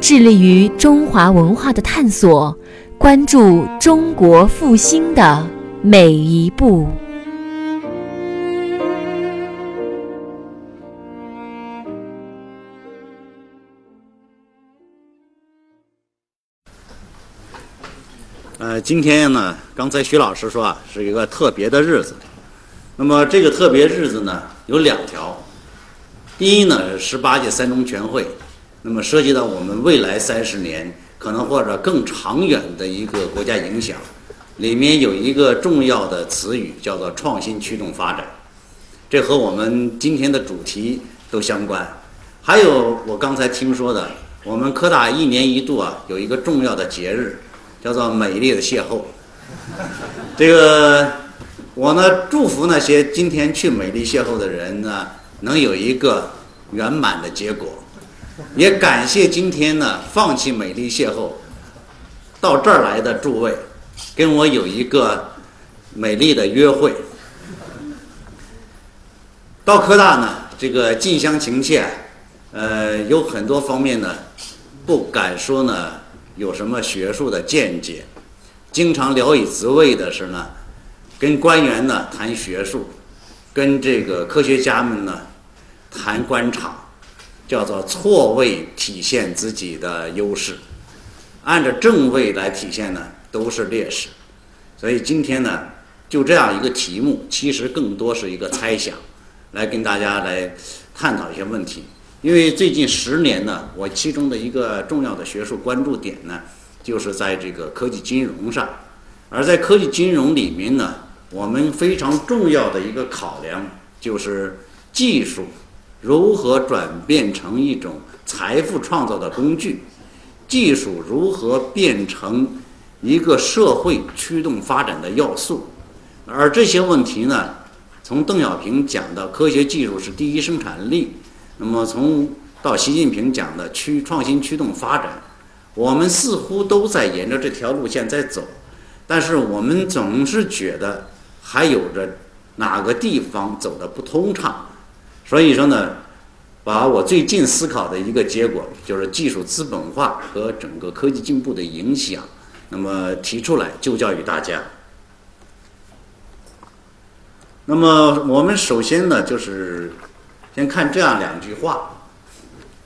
致力于中华文化的探索，关注中国复兴的每一步。呃，今天呢，刚才徐老师说啊，是一个特别的日子。那么这个特别日子呢，有两条。第一呢，是十八届三中全会，那么涉及到我们未来三十年可能或者更长远的一个国家影响，里面有一个重要的词语叫做创新驱动发展，这和我们今天的主题都相关。还有我刚才听说的，我们科大一年一度啊有一个重要的节日。叫做美丽的邂逅。这个我呢，祝福那些今天去美丽邂逅的人呢，能有一个圆满的结果。也感谢今天呢，放弃美丽邂逅到这儿来的诸位，跟我有一个美丽的约会。到科大呢，这个近乡情怯，呃，有很多方面呢，不敢说呢。有什么学术的见解？经常聊以自慰的是呢，跟官员呢谈学术，跟这个科学家们呢谈官场，叫做错位体现自己的优势，按照正位来体现呢都是劣势。所以今天呢，就这样一个题目，其实更多是一个猜想，来跟大家来探讨一些问题。因为最近十年呢，我其中的一个重要的学术关注点呢，就是在这个科技金融上，而在科技金融里面呢，我们非常重要的一个考量就是技术如何转变成一种财富创造的工具，技术如何变成一个社会驱动发展的要素，而这些问题呢，从邓小平讲的科学技术是第一生产力。那么，从到习近平讲的驱创新驱动发展，我们似乎都在沿着这条路线在走，但是我们总是觉得还有着哪个地方走的不通畅。所以说呢，把我最近思考的一个结果，就是技术资本化和整个科技进步的影响，那么提出来就教于大家。那么我们首先呢，就是。先看这样两句话，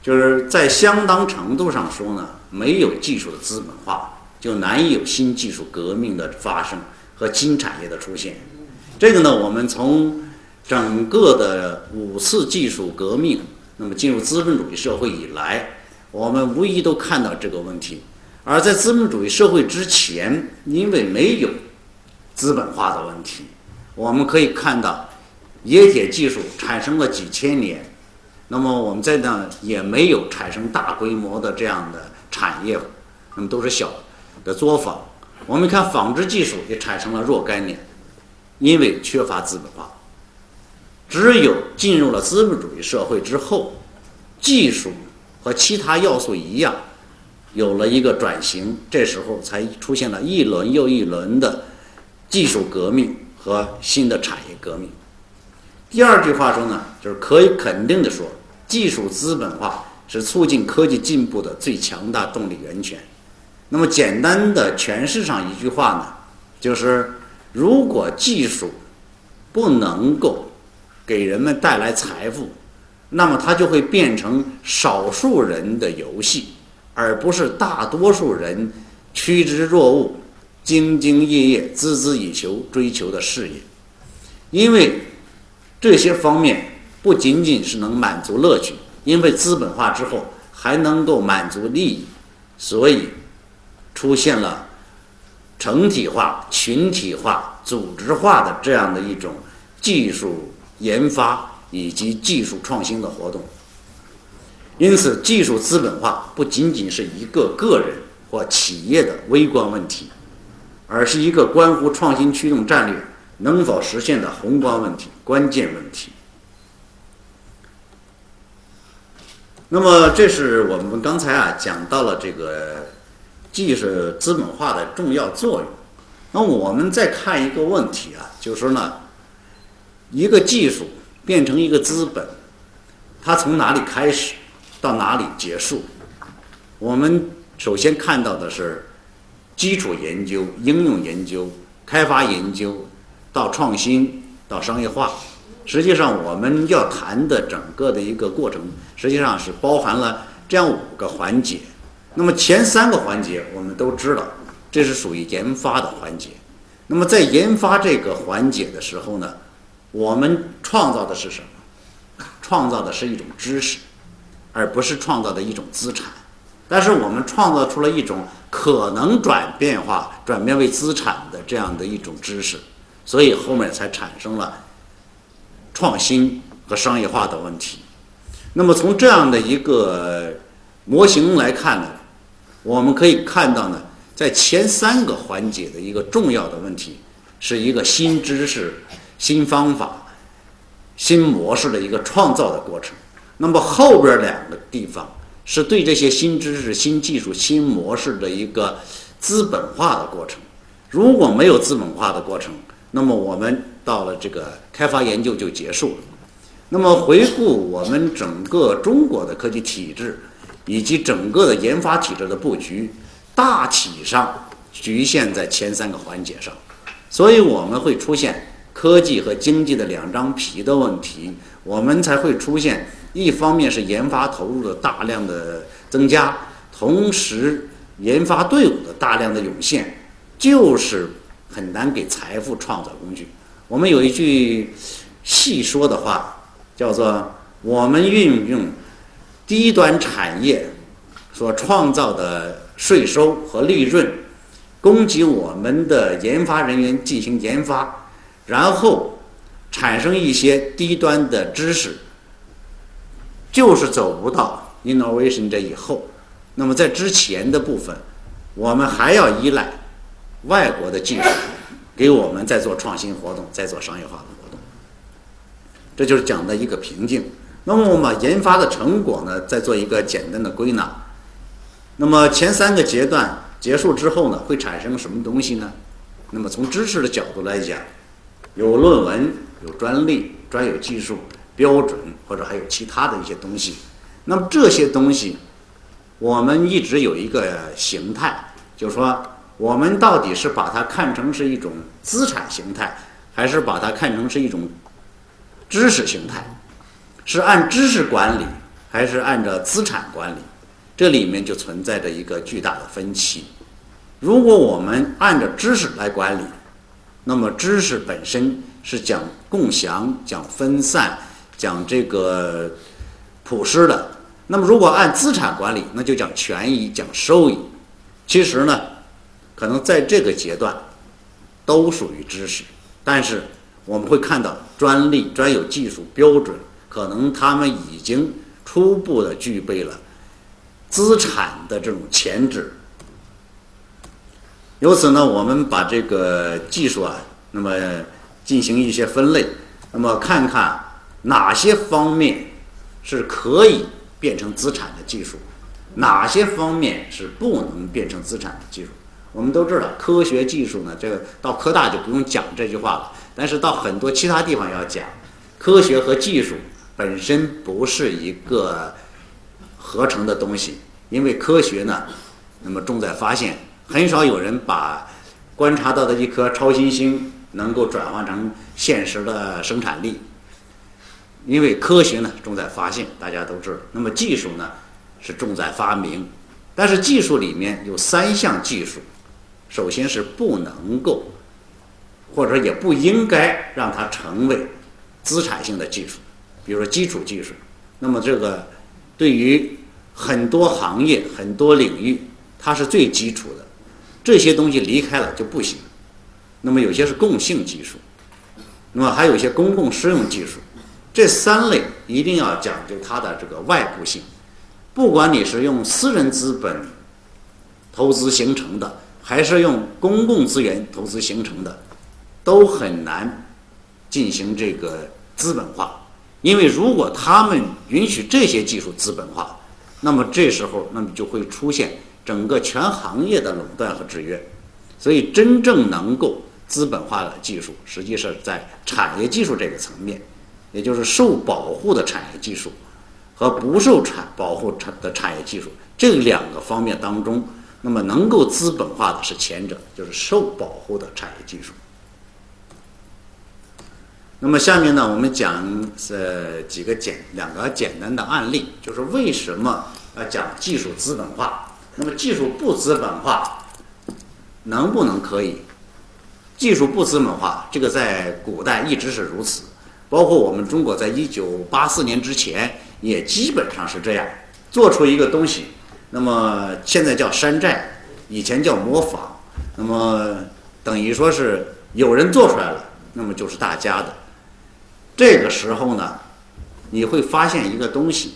就是在相当程度上说呢，没有技术的资本化，就难以有新技术革命的发生和新产业的出现。这个呢，我们从整个的五次技术革命，那么进入资本主义社会以来，我们无疑都看到这个问题。而在资本主义社会之前，因为没有资本化的问题，我们可以看到。冶铁技术产生了几千年，那么我们在那也没有产生大规模的这样的产业，那么都是小的作坊。我们看纺织技术也产生了若干年，因为缺乏资本化。只有进入了资本主义社会之后，技术和其他要素一样，有了一个转型，这时候才出现了一轮又一轮的技术革命和新的产业革命。第二句话说呢，就是可以肯定的说，技术资本化是促进科技进步的最强大动力源泉。那么简单的诠释上一句话呢，就是如果技术不能够给人们带来财富，那么它就会变成少数人的游戏，而不是大多数人趋之若鹜、兢兢业业、孜孜以求追求的事业，因为。这些方面不仅仅是能满足乐趣，因为资本化之后还能够满足利益，所以出现了成体化、群体化、组织化的这样的一种技术研发以及技术创新的活动。因此，技术资本化不仅仅是一个个人或企业的微观问题，而是一个关乎创新驱动战略能否实现的宏观问题、关键问题。那么，这是我们刚才啊讲到了这个技术资本化的重要作用。那我们再看一个问题啊，就是呢，一个技术变成一个资本，它从哪里开始？到哪里结束？我们首先看到的是基础研究、应用研究、开发研究，到创新，到商业化。实际上，我们要谈的整个的一个过程，实际上是包含了这样五个环节。那么前三个环节我们都知道，这是属于研发的环节。那么在研发这个环节的时候呢，我们创造的是什么？创造的是一种知识。而不是创造的一种资产，但是我们创造出了一种可能转变化、转变为资产的这样的一种知识，所以后面才产生了创新和商业化的问题。那么从这样的一个模型来看呢，我们可以看到呢，在前三个环节的一个重要的问题，是一个新知识、新方法、新模式的一个创造的过程。那么后边两个地方是对这些新知识、新技术、新模式的一个资本化的过程。如果没有资本化的过程，那么我们到了这个开发研究就结束了。那么回顾我们整个中国的科技体制以及整个的研发体制的布局，大体上局限在前三个环节上，所以我们会出现科技和经济的两张皮的问题，我们才会出现。一方面是研发投入的大量的增加，同时研发队伍的大量的涌现，就是很难给财富创造工具。我们有一句细说的话，叫做“我们运用低端产业所创造的税收和利润，供给我们的研发人员进行研发，然后产生一些低端的知识。”就是走不到 innovation 这以后，那么在之前的部分，我们还要依赖外国的技术给我们在做创新活动，在做商业化的活动。这就是讲的一个瓶颈。那么我们把研发的成果呢，再做一个简单的归纳。那么前三个阶段结束之后呢，会产生什么东西呢？那么从知识的角度来讲，有论文，有专利，专有技术。标准或者还有其他的一些东西，那么这些东西，我们一直有一个形态，就是说，我们到底是把它看成是一种资产形态，还是把它看成是一种知识形态？是按知识管理，还是按照资产管理？这里面就存在着一个巨大的分歧。如果我们按照知识来管理，那么知识本身是讲共享、讲分散。讲这个普施的，那么如果按资产管理，那就讲权益、讲收益。其实呢，可能在这个阶段都属于知识，但是我们会看到专利、专有技术、标准，可能他们已经初步的具备了资产的这种潜质。由此呢，我们把这个技术啊，那么进行一些分类，那么看看。哪些方面是可以变成资产的技术？哪些方面是不能变成资产的技术？我们都知道，科学技术呢，这个到科大就不用讲这句话了。但是到很多其他地方要讲，科学和技术本身不是一个合成的东西，因为科学呢，那么重在发现，很少有人把观察到的一颗超新星能够转换成现实的生产力。因为科学呢重在发现，大家都知道。那么技术呢是重在发明，但是技术里面有三项技术，首先是不能够，或者也不应该让它成为资产性的技术，比如说基础技术。那么这个对于很多行业、很多领域，它是最基础的，这些东西离开了就不行。那么有些是共性技术，那么还有一些公共适用技术。这三类一定要讲究它的这个外部性，不管你是用私人资本投资形成的，还是用公共资源投资形成的，都很难进行这个资本化。因为如果他们允许这些技术资本化，那么这时候，那么就会出现整个全行业的垄断和制约。所以，真正能够资本化的技术，实际是在产业技术这个层面，也就是受保护的产业技术和不受产保护产的产业技术这两个方面当中，那么能够资本化的是前者，就是受保护的产业技术。那么下面呢，我们讲呃几个简两个简单的案例，就是为什么要讲技术资本化？那么技术不资本化，能不能可以？技术不资本化，这个在古代一直是如此，包括我们中国在一九八四年之前也基本上是这样，做出一个东西，那么现在叫山寨，以前叫模仿，那么等于说是有人做出来了，那么就是大家的。这个时候呢，你会发现一个东西：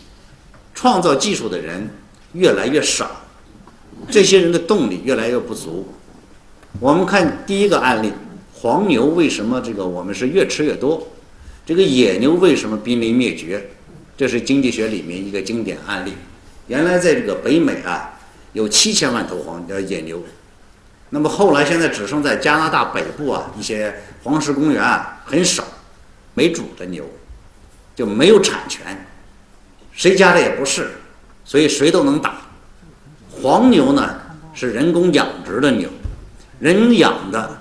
创造技术的人越来越少，这些人的动力越来越不足。我们看第一个案例，黄牛为什么这个我们是越吃越多？这个野牛为什么濒临灭绝？这是经济学里面一个经典案例。原来在这个北美啊，有七千万头黄呃野牛，那么后来现在只剩在加拿大北部啊一些黄石公园啊很少。没主的牛就没有产权，谁家的也不是，所以谁都能打。黄牛呢是人工养殖的牛，人养的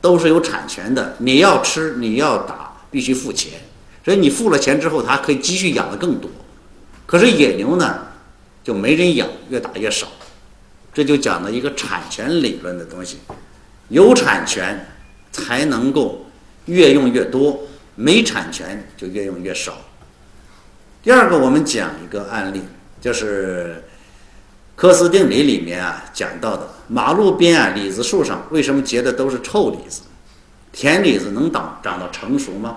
都是有产权的，你要吃你要打必须付钱，所以你付了钱之后，它可以继续养的更多。可是野牛呢就没人养，越打越少，这就讲了一个产权理论的东西，有产权才能够越用越多。没产权就越用越少。第二个，我们讲一个案例，就是科斯定理里面啊讲到的，马路边啊李子树上为什么结的都是臭李子？甜李子能长长到成熟吗？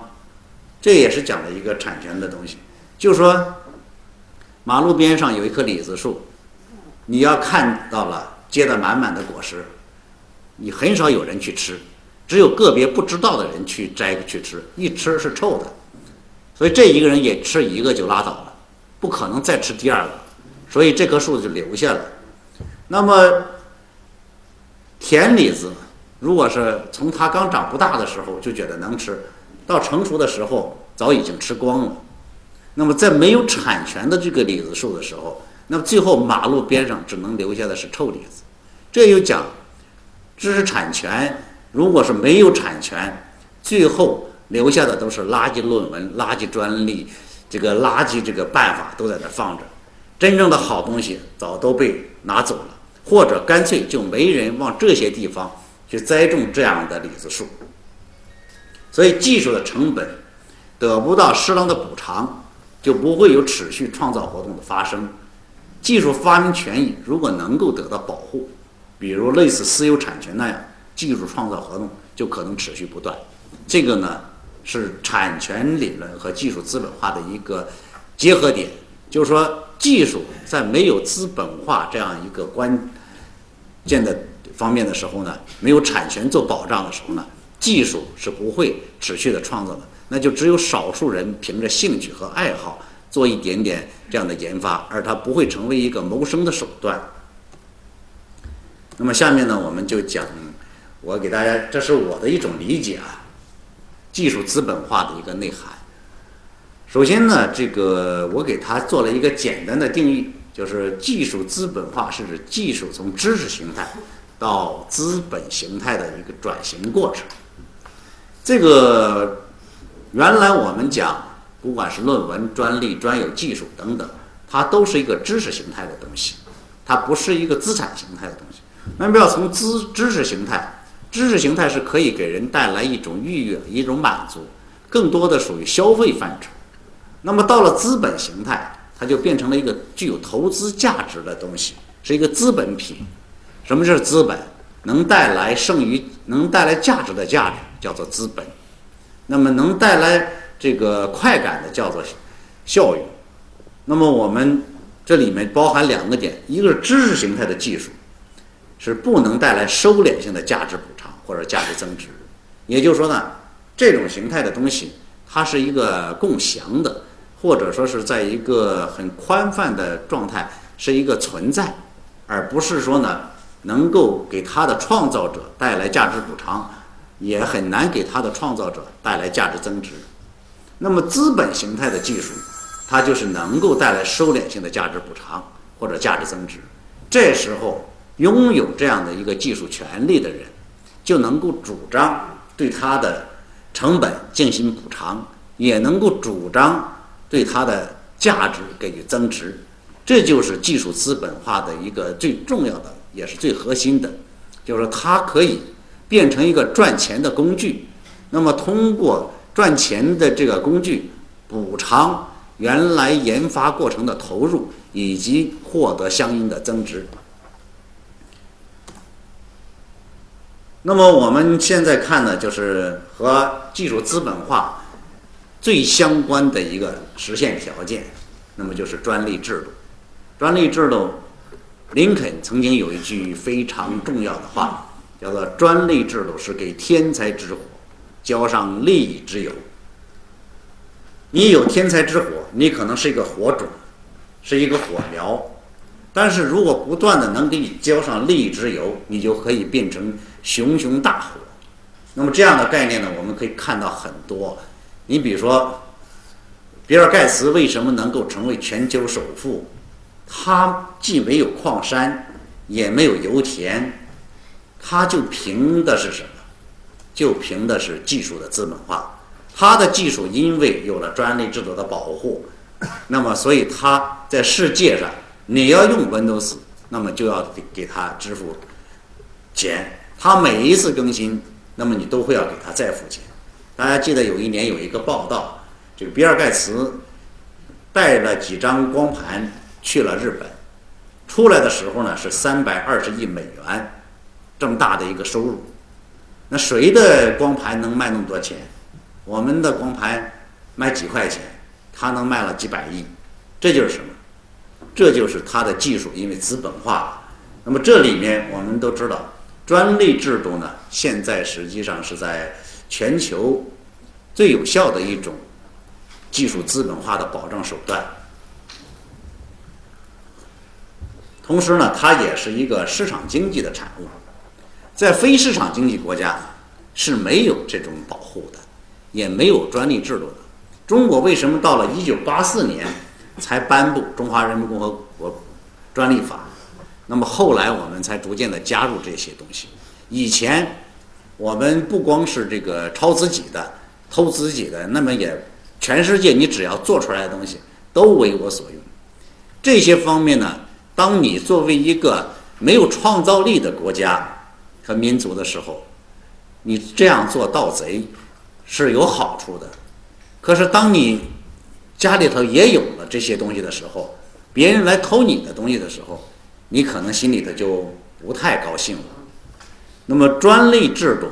这也是讲了一个产权的东西。就说马路边上有一棵李子树，你要看到了结的满满的果实，你很少有人去吃。只有个别不知道的人去摘去吃，一吃是臭的，所以这一个人也吃一个就拉倒了，不可能再吃第二个，所以这棵树就留下了。那么甜李子，如果是从它刚长不大的时候就觉得能吃，到成熟的时候早已经吃光了。那么在没有产权的这个李子树的时候，那么最后马路边上只能留下的是臭李子。这又讲知识产权。如果是没有产权，最后留下的都是垃圾论文、垃圾专利，这个垃圾这个办法都在那放着，真正的好东西早都被拿走了，或者干脆就没人往这些地方去栽种这样的李子树。所以技术的成本得不到适当的补偿，就不会有持续创造活动的发生。技术发明权益如果能够得到保护，比如类似私有产权那样。技术创造活动就可能持续不断，这个呢是产权理论和技术资本化的一个结合点。就是说，技术在没有资本化这样一个关键的方面的时候呢，没有产权做保障的时候呢，技术是不会持续的创造的。那就只有少数人凭着兴趣和爱好做一点点这样的研发，而它不会成为一个谋生的手段。那么下面呢，我们就讲。我给大家，这是我的一种理解啊，技术资本化的一个内涵。首先呢，这个我给它做了一个简单的定义，就是技术资本化是指技术从知识形态到资本形态的一个转型过程。这个原来我们讲，不管是论文、专利、专有技术等等，它都是一个知识形态的东西，它不是一个资产形态的东西。那么要从知知识形态。知识形态是可以给人带来一种愉悦、一种满足，更多的属于消费范畴。那么到了资本形态，它就变成了一个具有投资价值的东西，是一个资本品。什么是资本？能带来剩余、能带来价值的价值叫做资本。那么能带来这个快感的叫做效用。那么我们这里面包含两个点，一个是知识形态的技术，是不能带来收敛性的价值补偿或者价值增值。也就是说呢，这种形态的东西，它是一个共享的，或者说是在一个很宽泛的状态，是一个存在，而不是说呢能够给它的创造者带来价值补偿，也很难给它的创造者带来价值增值。那么资本形态的技术。它就是能够带来收敛性的价值补偿或者价值增值，这时候拥有这样的一个技术权利的人，就能够主张对它的成本进行补偿，也能够主张对它的价值给予增值，这就是技术资本化的一个最重要的，也是最核心的，就是它可以变成一个赚钱的工具，那么通过赚钱的这个工具补偿。原来研发过程的投入以及获得相应的增值。那么我们现在看呢，就是和技术资本化最相关的一个实现条件，那么就是专利制度。专利制度，林肯曾经有一句非常重要的话，叫做“专利制度是给天才之火浇上利益之油”。你有天才之火，你可能是一个火种，是一个火苗，但是如果不断的能给你浇上利益之油，你就可以变成熊熊大火。那么这样的概念呢，我们可以看到很多。你比如说，比尔盖茨为什么能够成为全球首富？他既没有矿山，也没有油田，他就凭的是什么？就凭的是技术的资本化。他的技术因为有了专利制度的保护，那么所以他在世界上，你要用 Windows，那么就要给给他支付钱。他每一次更新，那么你都会要给他再付钱。大家记得有一年有一个报道，这个比尔盖茨带了几张光盘去了日本，出来的时候呢是三百二十亿美元，这么大的一个收入。那谁的光盘能卖那么多钱？我们的光盘卖几块钱，他能卖了几百亿，这就是什么？这就是他的技术，因为资本化了。那么这里面我们都知道，专利制度呢，现在实际上是在全球最有效的一种技术资本化的保障手段。同时呢，它也是一个市场经济的产物，在非市场经济国家是没有这种保护的。也没有专利制度的。中国为什么到了一九八四年才颁布《中华人民共和国专利法》？那么后来我们才逐渐的加入这些东西。以前我们不光是这个抄自己的、偷自己的，那么也全世界你只要做出来的东西都为我所用。这些方面呢，当你作为一个没有创造力的国家和民族的时候，你这样做盗贼。是有好处的，可是当你家里头也有了这些东西的时候，别人来偷你的东西的时候，你可能心里头就不太高兴了。那么专利制度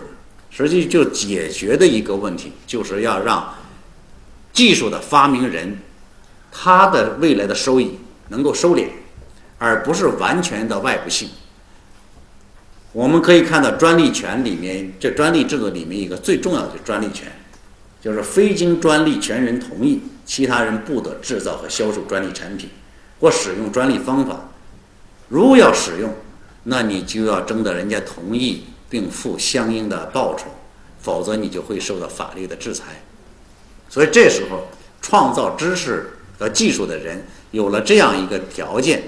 实际就解决的一个问题，就是要让技术的发明人他的未来的收益能够收敛，而不是完全的外部性。我们可以看到，专利权里面，这专利制度里面一个最重要的专利权，就是非经专利权人同意，其他人不得制造和销售专利产品或使用专利方法。如要使用，那你就要征得人家同意，并付相应的报酬，否则你就会受到法律的制裁。所以这时候，创造知识和技术的人有了这样一个条件，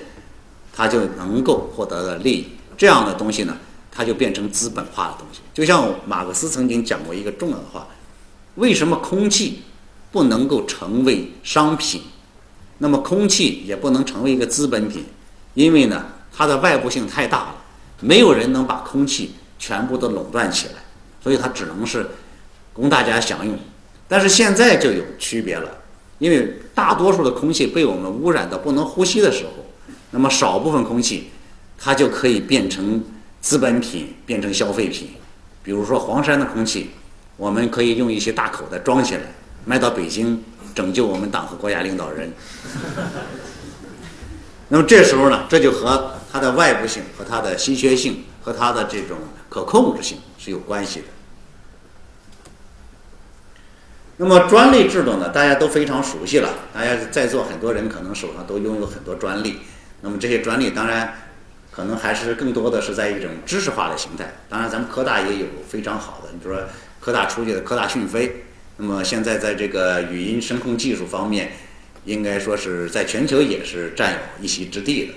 他就能够获得的利益。这样的东西呢？它就变成资本化的东西，就像马克思曾经讲过一个重要的话：为什么空气不能够成为商品？那么空气也不能成为一个资本品，因为呢，它的外部性太大了，没有人能把空气全部都垄断起来，所以它只能是供大家享用。但是现在就有区别了，因为大多数的空气被我们污染的不能呼吸的时候，那么少部分空气它就可以变成。资本品变成消费品，比如说黄山的空气，我们可以用一些大口袋装起来，卖到北京，拯救我们党和国家领导人。那么这时候呢，这就和它的外部性、和它的稀缺性、和它的这种可控制性是有关系的。那么专利制度呢，大家都非常熟悉了。大家在座很多人可能手上都拥有很多专利。那么这些专利当然可能还是更多的是在一种知识化的形态。当然，咱们科大也有非常好的，你比如说科大出去的科大讯飞。那么现在在这个语音声控技术方面，应该说是在全球也是占有一席之地的。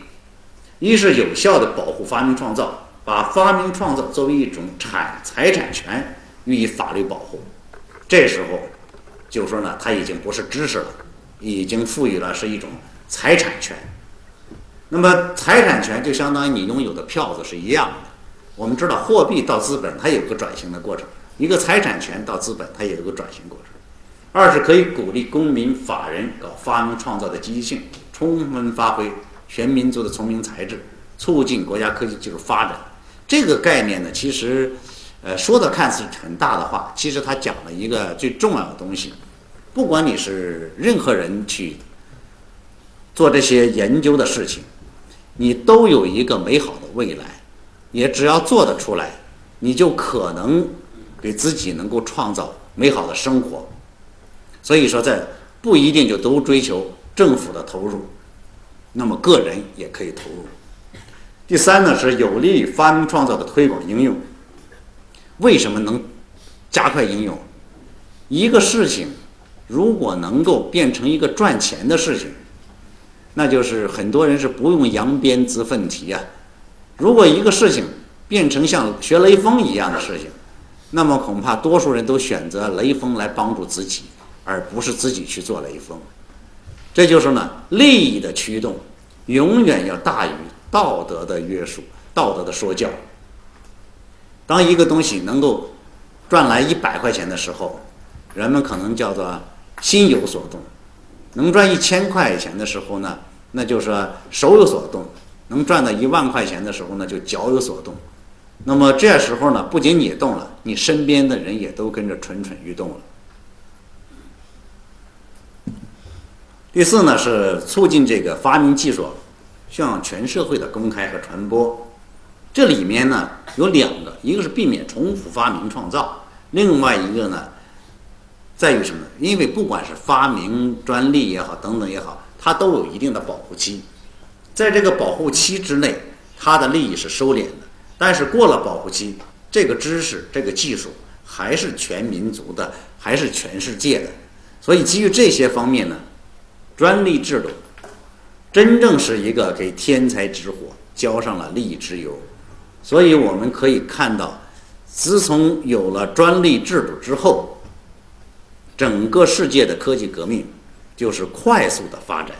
一是有效的保护发明创造，把发明创造作为一种产财产权予以法律保护。这时候。就说呢，它已经不是知识了，已经赋予了是一种财产权。那么财产权就相当于你拥有的票子是一样的。我们知道，货币到资本它有个转型的过程，一个财产权到资本它也有个转型过程。二是可以鼓励公民、法人搞发明创造的积极性，充分发挥全民族的聪明才智，促进国家科技技术发展。这个概念呢，其实。呃，说的看似很大的话，其实他讲了一个最重要的东西。不管你是任何人去做这些研究的事情，你都有一个美好的未来。也只要做得出来，你就可能给自己能够创造美好的生活。所以说，在不一定就都追求政府的投入，那么个人也可以投入。第三呢，是有利于发明创造的推广应用。为什么能加快应用？一个事情如果能够变成一个赚钱的事情，那就是很多人是不用扬鞭自奋蹄啊。如果一个事情变成像学雷锋一样的事情，那么恐怕多数人都选择雷锋来帮助自己，而不是自己去做雷锋。这就是呢，利益的驱动永远要大于道德的约束、道德的说教。当一个东西能够赚来一百块钱的时候，人们可能叫做心有所动；能赚一千块钱的时候呢，那就是手有所动；能赚到一万块钱的时候呢，就脚有所动。那么这时候呢，不仅你动了，你身边的人也都跟着蠢蠢欲动了。第四呢，是促进这个发明技术向全社会的公开和传播。这里面呢有两个，一个是避免重复发明创造，另外一个呢在于什么？因为不管是发明专利也好，等等也好，它都有一定的保护期，在这个保护期之内，它的利益是收敛的。但是过了保护期，这个知识、这个技术还是全民族的，还是全世界的。所以基于这些方面呢，专利制度真正是一个给天才之火浇上了利益之油。所以我们可以看到，自从有了专利制度之后，整个世界的科技革命就是快速的发展。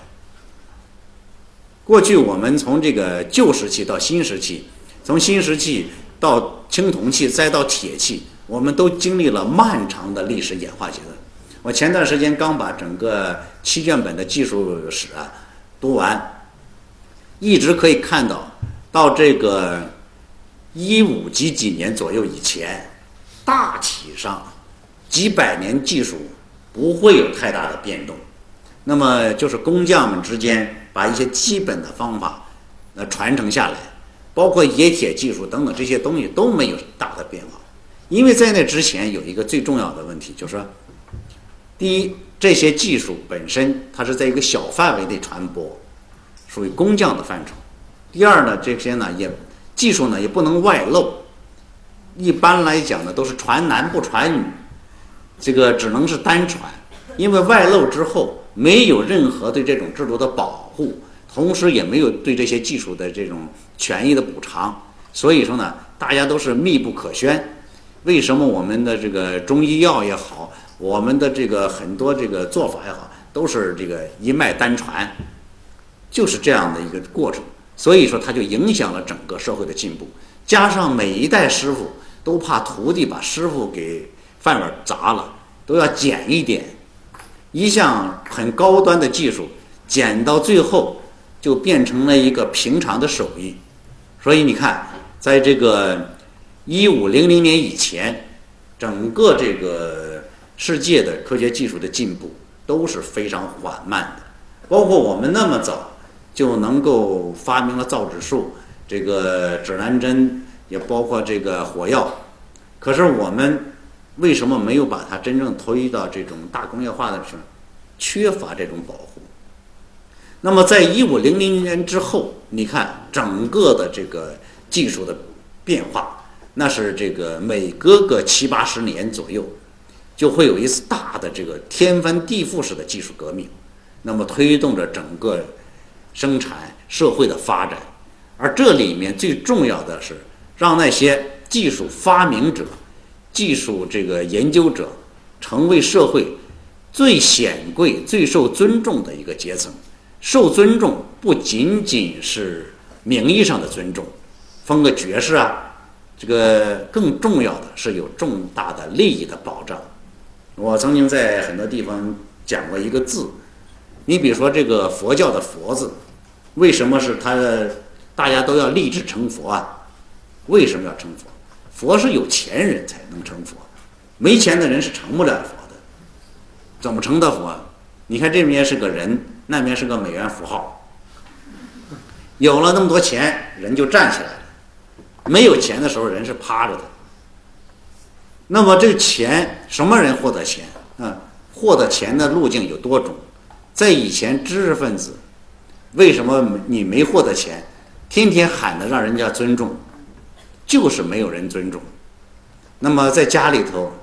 过去我们从这个旧石器到新石器，从新石器到青铜器再到铁器，我们都经历了漫长的历史演化阶段。我前段时间刚把整个七卷本的技术史啊读完，一直可以看到到这个。一五几几年左右以前，大体上几百年技术不会有太大的变动。那么就是工匠们之间把一些基本的方法那传承下来，包括冶铁技术等等这些东西都没有大的变化。因为在那之前有一个最重要的问题，就是说，第一，这些技术本身它是在一个小范围内传播，属于工匠的范畴；第二呢，这些呢也。技术呢也不能外露，一般来讲呢都是传男不传女，这个只能是单传，因为外露之后没有任何对这种制度的保护，同时也没有对这些技术的这种权益的补偿，所以说呢大家都是密不可宣。为什么我们的这个中医药也好，我们的这个很多这个做法也好，都是这个一脉单传，就是这样的一个过程。所以说，它就影响了整个社会的进步。加上每一代师傅都怕徒弟把师傅给饭碗砸了，都要减一点。一项很高端的技术，减到最后就变成了一个平常的手艺。所以你看，在这个一五零零年以前，整个这个世界的科学技术的进步都是非常缓慢的。包括我们那么早。就能够发明了造纸术，这个指南针，也包括这个火药。可是我们为什么没有把它真正推到这种大工业化的时候？缺乏这种保护。那么，在一五零零年之后，你看整个的这个技术的变化，那是这个每隔个七八十年左右，就会有一次大的这个天翻地覆式的技术革命，那么推动着整个生产社会的发展。而这里面最重要的是，让那些技术发明者、技术这个研究者成为社会最显贵、最受尊重的一个阶层。受尊重不仅仅是名义上的尊重，封个爵士啊，这个更重要的是有重大的利益的保障。我曾经在很多地方讲过一个字，你比如说这个佛教的“佛”字，为什么是他大家都要立志成佛啊？为什么要成佛？佛是有钱人才能成佛，没钱的人是成不了佛的。怎么成的佛？你看这边是个人。那边是个美元符号，有了那么多钱，人就站起来了；没有钱的时候，人是趴着的。那么这个钱，什么人获得钱？啊，获得钱的路径有多种。在以前，知识分子为什么你没获得钱，天天喊着让人家尊重，就是没有人尊重。那么在家里头，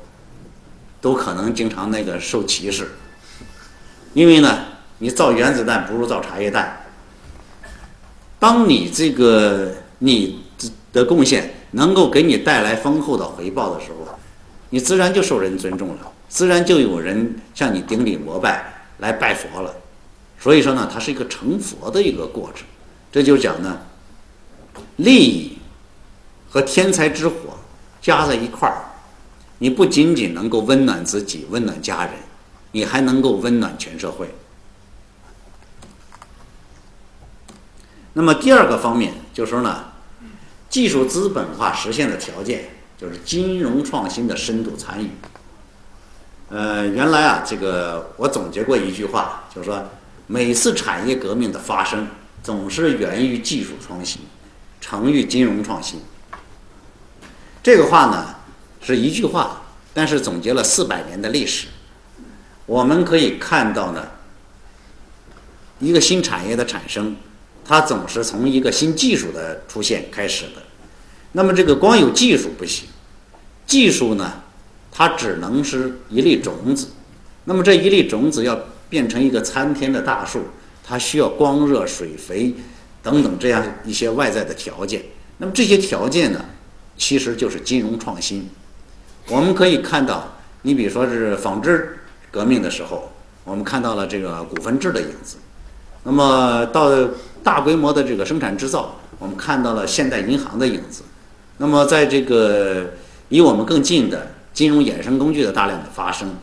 都可能经常那个受歧视，因为呢。你造原子弹不如造茶叶蛋。当你这个你的贡献能够给你带来丰厚的回报的时候，你自然就受人尊重了，自然就有人向你顶礼膜拜来拜佛了。所以说呢，它是一个成佛的一个过程。这就讲呢，利益和天才之火加在一块儿，你不仅仅能够温暖自己、温暖家人，你还能够温暖全社会。那么第二个方面就是说呢，技术资本化实现的条件就是金融创新的深度参与。呃，原来啊，这个我总结过一句话，就是说每次产业革命的发生总是源于技术创新，成于金融创新。这个话呢是一句话，但是总结了四百年的历史。我们可以看到呢，一个新产业的产生。它总是从一个新技术的出现开始的，那么这个光有技术不行，技术呢，它只能是一粒种子，那么这一粒种子要变成一个参天的大树，它需要光热、水肥等等这样一些外在的条件。那么这些条件呢，其实就是金融创新。我们可以看到，你比如说是纺织革命的时候，我们看到了这个股份制的影子，那么到。大规模的这个生产制造，我们看到了现代银行的影子。那么，在这个离我们更近的金融衍生工具的大量的发生，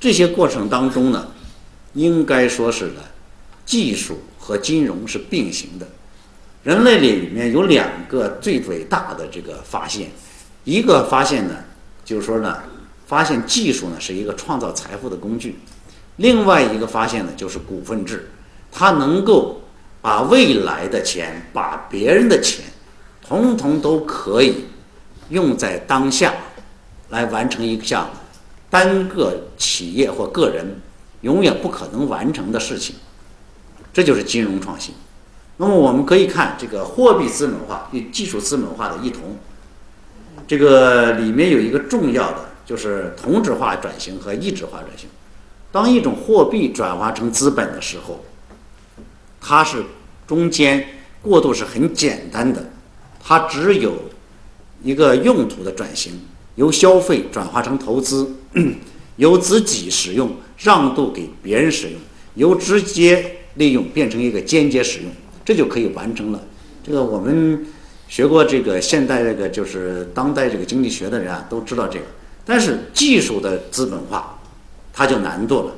这些过程当中呢，应该说是呢，技术和金融是并行的。人类里面有两个最伟大的这个发现，一个发现呢，就是说呢，发现技术呢是一个创造财富的工具；另外一个发现呢，就是股份制，它能够。把未来的钱，把别人的钱，统统都可以用在当下，来完成一项单个企业或个人永远不可能完成的事情。这就是金融创新。那么我们可以看这个货币资本化与技术资本化的异同，这个里面有一个重要的就是同质化转型和异质化转型。当一种货币转化成资本的时候。它是中间过渡是很简单的，它只有一个用途的转型，由消费转化成投资，由自己使用让渡给别人使用，由直接利用变成一个间接使用，这就可以完成了。这个我们学过这个现代这个就是当代这个经济学的人啊都知道这个，但是技术的资本化它就难度了，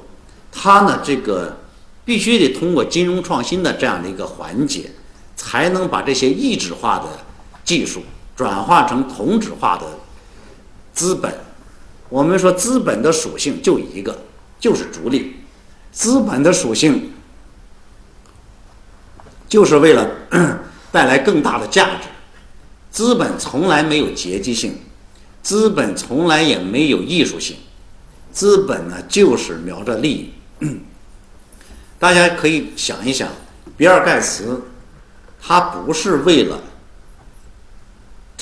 它呢这个。必须得通过金融创新的这样的一个环节，才能把这些异质化的技术转化成同质化的资本。我们说资本的属性就一个，就是逐利。资本的属性就是为了 带来更大的价值。资本从来没有阶级性，资本从来也没有艺术性，资本呢就是瞄着利益。大家可以想一想，比尔盖茨，他不是为了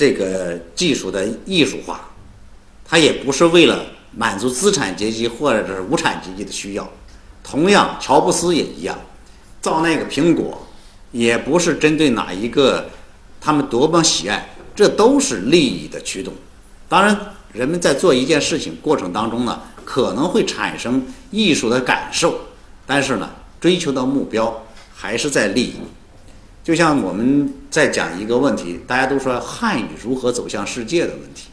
这个技术的艺术化，它也不是为了满足资产阶级或者是无产阶级的需要。同样，乔布斯也一样，造那个苹果，也不是针对哪一个他们多么喜爱，这都是利益的驱动。当然，人们在做一件事情过程当中呢，可能会产生艺术的感受，但是呢。追求的目标还是在利益，就像我们在讲一个问题，大家都说汉语如何走向世界的问题。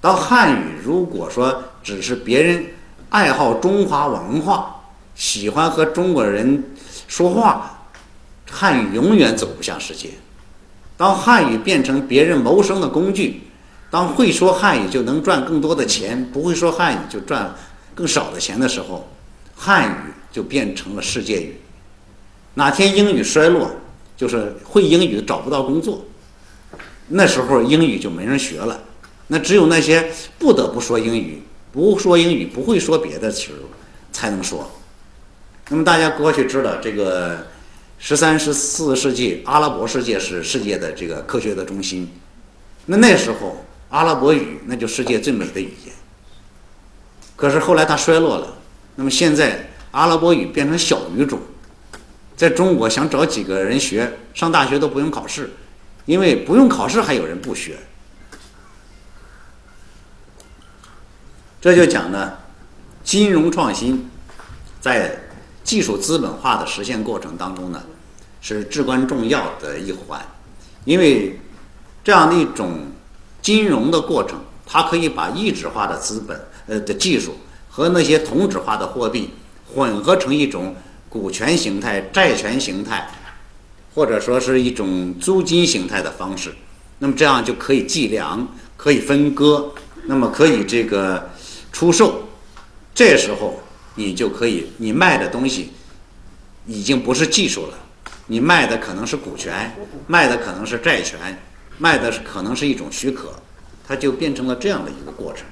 当汉语如果说只是别人爱好中华文化，喜欢和中国人说话，汉语永远走不向世界。当汉语变成别人谋生的工具，当会说汉语就能赚更多的钱，不会说汉语就赚更少的钱的时候，汉语。就变成了世界语。哪天英语衰落，就是会英语的找不到工作，那时候英语就没人学了。那只有那些不得不说英语、不说英语、不会说别的词才能说。那么大家过去知道，这个十三、十四世纪阿拉伯世界是世界的这个科学的中心。那那时候阿拉伯语那就世界最美的语言。可是后来它衰落了。那么现在。阿拉伯语变成小语种，在中国想找几个人学，上大学都不用考试，因为不用考试还有人不学。这就讲呢，金融创新在技术资本化的实现过程当中呢，是至关重要的一环，因为这样的一种金融的过程，它可以把一质化的资本呃的技术和那些同质化的货币。混合成一种股权形态、债权形态，或者说是一种租金形态的方式，那么这样就可以计量、可以分割，那么可以这个出售。这时候你就可以，你卖的东西已经不是技术了，你卖的可能是股权，卖的可能是债权，卖的是可能是一种许可，它就变成了这样的一个过程。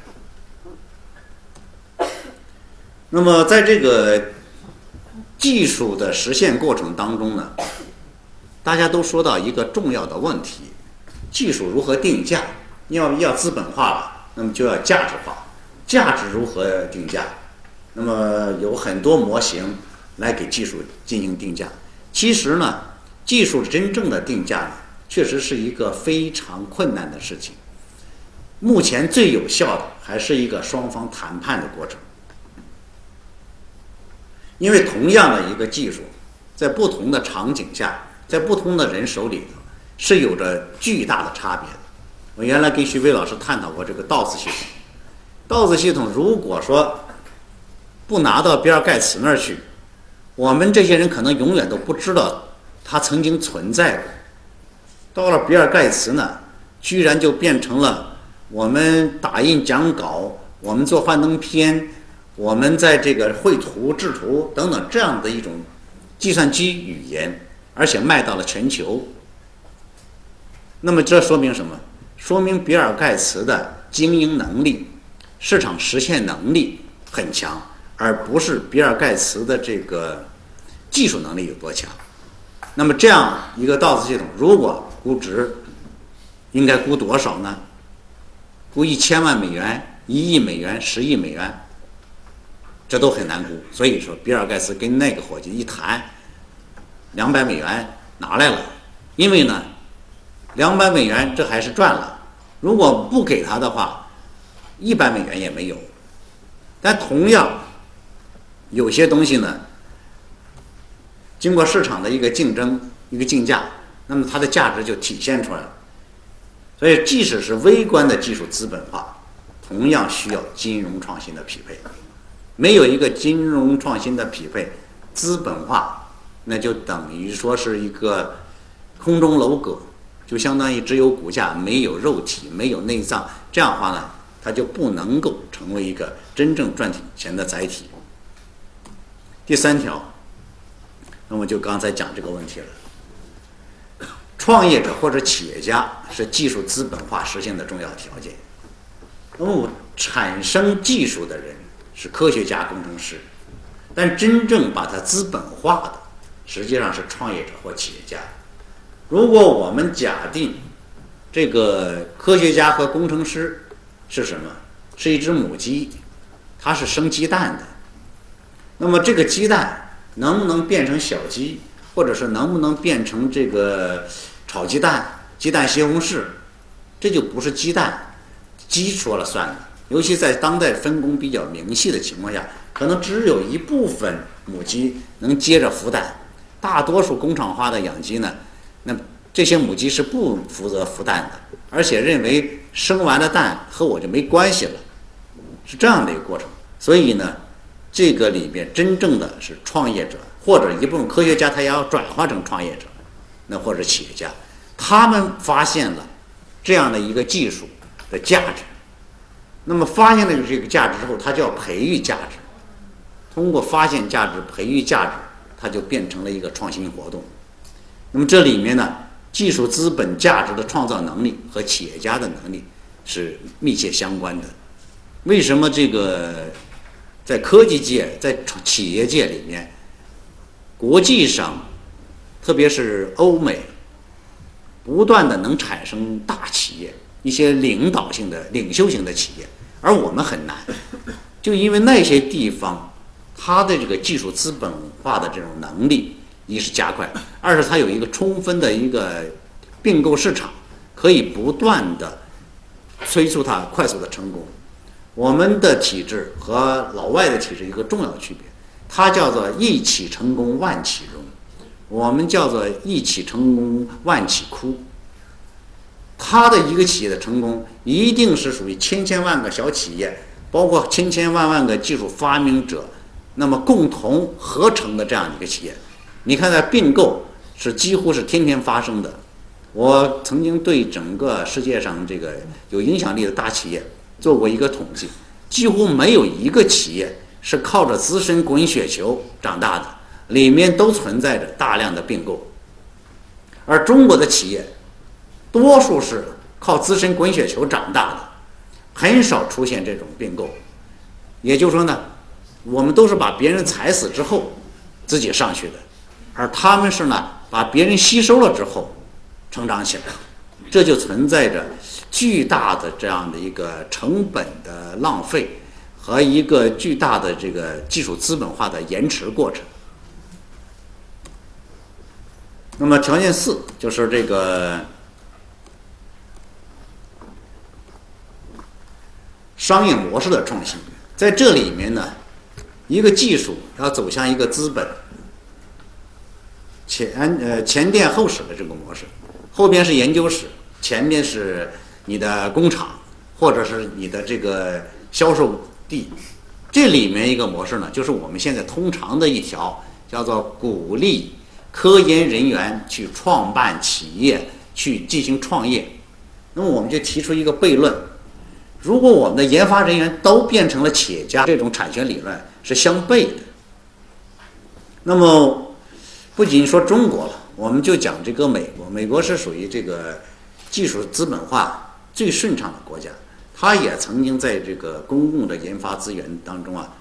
那么，在这个技术的实现过程当中呢，大家都说到一个重要的问题：技术如何定价？要要资本化了，那么就要价值化。价值如何定价？那么有很多模型来给技术进行定价。其实呢，技术真正的定价呢，确实是一个非常困难的事情。目前最有效的还是一个双方谈判的过程。因为同样的一个技术，在不同的场景下，在不同的人手里头，是有着巨大的差别的。我原来跟徐飞老师探讨过这个 DOS 系统。DOS 系统如果说不拿到比尔盖茨那儿去，我们这些人可能永远都不知道它曾经存在过。到了比尔盖茨呢，居然就变成了我们打印讲稿，我们做幻灯片。我们在这个绘图、制图等等这样的一种计算机语言，而且卖到了全球。那么这说明什么？说明比尔盖茨的经营能力、市场实现能力很强，而不是比尔盖茨的这个技术能力有多强。那么这样一个 DOS 系统，如果估值应该估多少呢？估一千万美元、一亿美元、十亿美元？这都很难估，所以说比尔盖茨跟那个伙计一谈，两百美元拿来了，因为呢，两百美元这还是赚了，如果不给他的话，一百美元也没有。但同样，有些东西呢，经过市场的一个竞争、一个竞价，那么它的价值就体现出来了。所以，即使是微观的技术资本化，同样需要金融创新的匹配。没有一个金融创新的匹配，资本化，那就等于说是一个空中楼阁，就相当于只有骨架没有肉体，没有内脏，这样的话呢，它就不能够成为一个真正赚钱的载体。第三条，那么就刚才讲这个问题了，创业者或者企业家是技术资本化实现的重要条件。那么，产生技术的人是科学家、工程师，但真正把它资本化的，实际上是创业者或企业家。如果我们假定这个科学家和工程师是什么？是一只母鸡，它是生鸡蛋的。那么这个鸡蛋能不能变成小鸡，或者是能不能变成这个炒鸡蛋、鸡蛋西红柿，这就不是鸡蛋鸡说了算的。尤其在当代分工比较明细的情况下，可能只有一部分母鸡能接着孵蛋，大多数工厂化的养鸡呢，那这些母鸡是不负责孵蛋的，而且认为生完了蛋和我就没关系了。是这样的一个过程，所以呢，这个里面真正的是创业者或者一部分科学家，他要转化成创业者，那或者企业家，他们发现了这样的一个技术的价值，那么发现了这个价值之后，他就要培育价值，通过发现价值、培育价值，它就变成了一个创新活动。那么这里面呢，技术资本价值的创造能力和企业家的能力是密切相关的。为什么这个在科技界、在企业界里面，国际上，特别是欧美，不断的能产生大企业，一些领导性的、领袖型的企业，而我们很难，就因为那些地方，它的这个技术资本化的这种能力，一是加快，二是它有一个充分的一个并购市场，可以不断的催促它快速的成功。我们的体制和老外的体制一个重要的区别，它叫做一起成功万起荣，我们叫做一起成功万起哭。他的一个企业的成功，一定是属于千千万个小企业，包括千千万万个技术发明者，那么共同合成的这样一个企业。你看，在并购是几乎是天天发生的。我曾经对整个世界上这个有影响力的大企业。做过一个统计，几乎没有一个企业是靠着资深滚雪球长大的，里面都存在着大量的并购。而中国的企业，多数是靠自身滚雪球长大的，很少出现这种并购。也就是说呢，我们都是把别人踩死之后自己上去的，而他们是呢把别人吸收了之后成长起来，这就存在着。巨大的这样的一个成本的浪费和一个巨大的这个技术资本化的延迟过程。那么条件四就是这个商业模式的创新，在这里面呢，一个技术要走向一个资本前呃前店后史的这个模式，后边是研究室，前面是。你的工厂，或者是你的这个销售地，这里面一个模式呢，就是我们现在通常的一条，叫做鼓励科研人员去创办企业，去进行创业。那么我们就提出一个悖论：如果我们的研发人员都变成了企业家，这种产权理论是相悖的。那么不仅说中国了，我们就讲这个美国，美国是属于这个技术资本化。最顺畅的国家，他也曾经在这个公共的研发资源当中啊，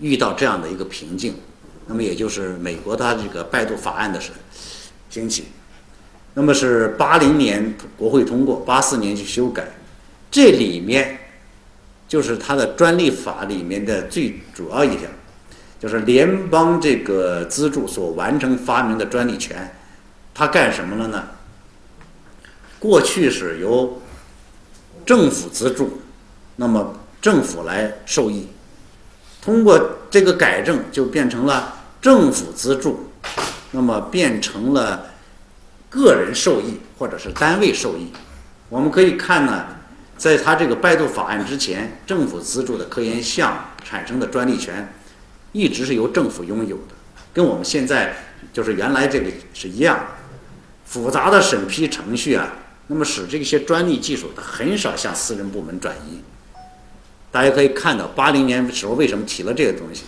遇到这样的一个瓶颈。那么也就是美国它这个拜杜法案的是兴起，那么是八零年国会通过，八四年去修改，这里面就是它的专利法里面的最主要一条，就是联邦这个资助所完成发明的专利权，它干什么了呢？过去是由政府资助，那么政府来受益。通过这个改正，就变成了政府资助，那么变成了个人受益或者是单位受益。我们可以看呢，在他这个拜杜法案之前，政府资助的科研项目产生的专利权，一直是由政府拥有的，跟我们现在就是原来这个是一样。复杂的审批程序啊。那么使这些专利技术它很少向私人部门转移。大家可以看到，八零年的时候为什么提了这个东西？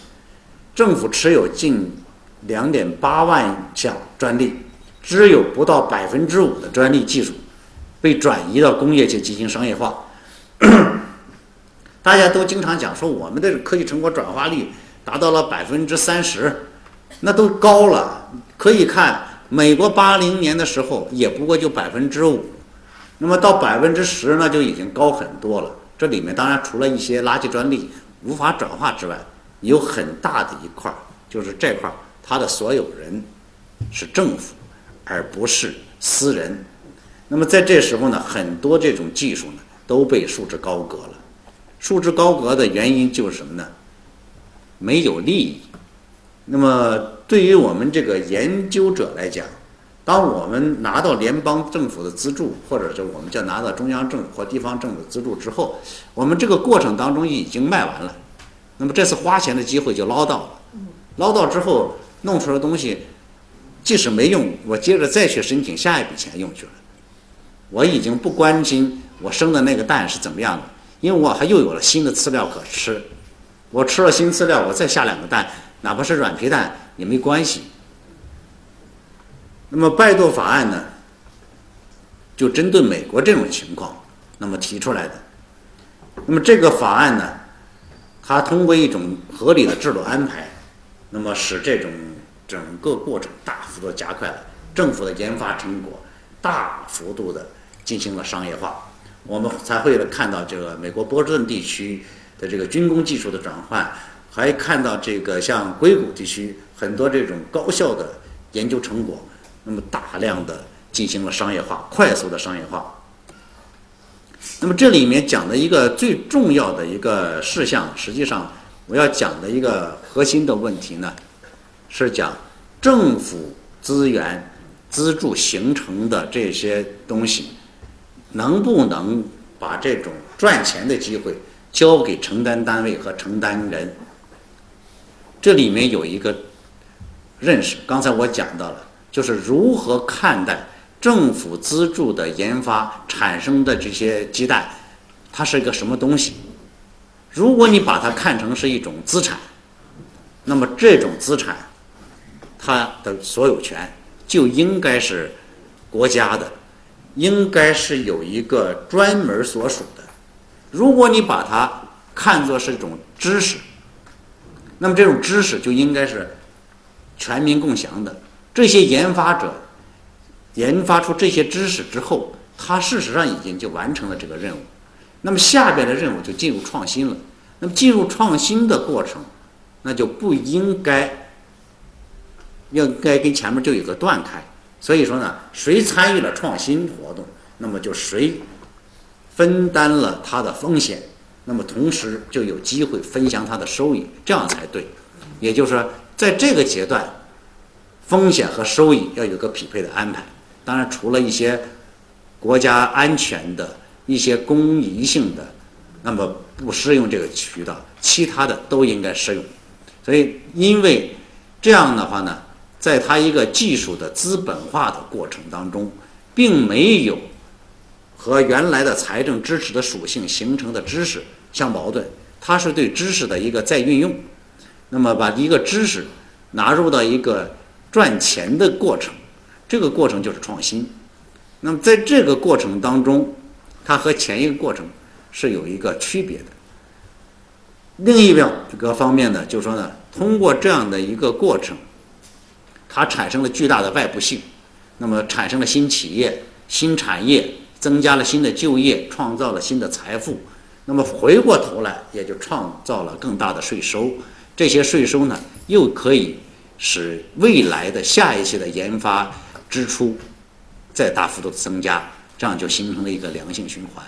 政府持有近两点八万项专利，只有不到百分之五的专利技术被转移到工业去进行商业化。大家都经常讲说，我们的科技成果转化率达到了百分之三十，那都高了。可以看美国八零年的时候也不过就百分之五，那么到百分之十那就已经高很多了。这里面当然除了一些垃圾专利无法转化之外，有很大的一块就是这块它的所有人是政府，而不是私人。那么在这时候呢，很多这种技术呢都被束之高阁了。束之高阁的原因就是什么呢？没有利益。那么对于我们这个研究者来讲，当我们拿到联邦政府的资助，或者是我们叫拿到中央政府或地方政府资助之后，我们这个过程当中已经卖完了。那么这次花钱的机会就捞到了。捞到之后弄出来的东西，即使没用，我接着再去申请下一笔钱用去了。我已经不关心我生的那个蛋是怎么样的。因为我还又有了新的饲料可吃，我吃了新饲料，我再下两个蛋，哪怕是软皮蛋也没关系。那么拜杜法案呢，就针对美国这种情况，那么提出来的。那么这个法案呢，它通过一种合理的制度安排，那么使这种整个过程大幅度加快了，政府的研发成果大幅度的进行了商业化。我们才会看到这个美国波士顿地区的这个军工技术的转换，还看到这个像硅谷地区很多这种高效的研究成果，那么大量的进行了商业化，快速的商业化。那么这里面讲的一个最重要的一个事项，实际上我要讲的一个核心的问题呢，是讲政府资源资助形成的这些东西。能不能把这种赚钱的机会交给承担单位和承担人？这里面有一个认识，刚才我讲到了，就是如何看待政府资助的研发产生的这些鸡蛋，它是一个什么东西？如果你把它看成是一种资产，那么这种资产它的所有权就应该是国家的。应该是有一个专门所属的。如果你把它看作是一种知识，那么这种知识就应该是全民共享的。这些研发者研发出这些知识之后，他事实上已经就完成了这个任务。那么下边的任务就进入创新了。那么进入创新的过程，那就不应该应该跟前面就有个断开。所以说呢，谁参与了创新活动，那么就谁分担了它的风险，那么同时就有机会分享它的收益，这样才对。也就是说，在这个阶段，风险和收益要有个匹配的安排。当然，除了一些国家安全的一些公益性的，那么不适用这个渠道，其他的都应该适用。所以，因为这样的话呢。在它一个技术的资本化的过程当中，并没有和原来的财政支持的属性形成的知识相矛盾，它是对知识的一个再运用。那么把一个知识纳入到一个赚钱的过程，这个过程就是创新。那么在这个过程当中，它和前一个过程是有一个区别的。另一个方面呢，就是说呢，通过这样的一个过程。它产生了巨大的外部性，那么产生了新企业、新产业，增加了新的就业，创造了新的财富。那么回过头来，也就创造了更大的税收。这些税收呢，又可以使未来的下一期的研发支出再大幅度的增加，这样就形成了一个良性循环。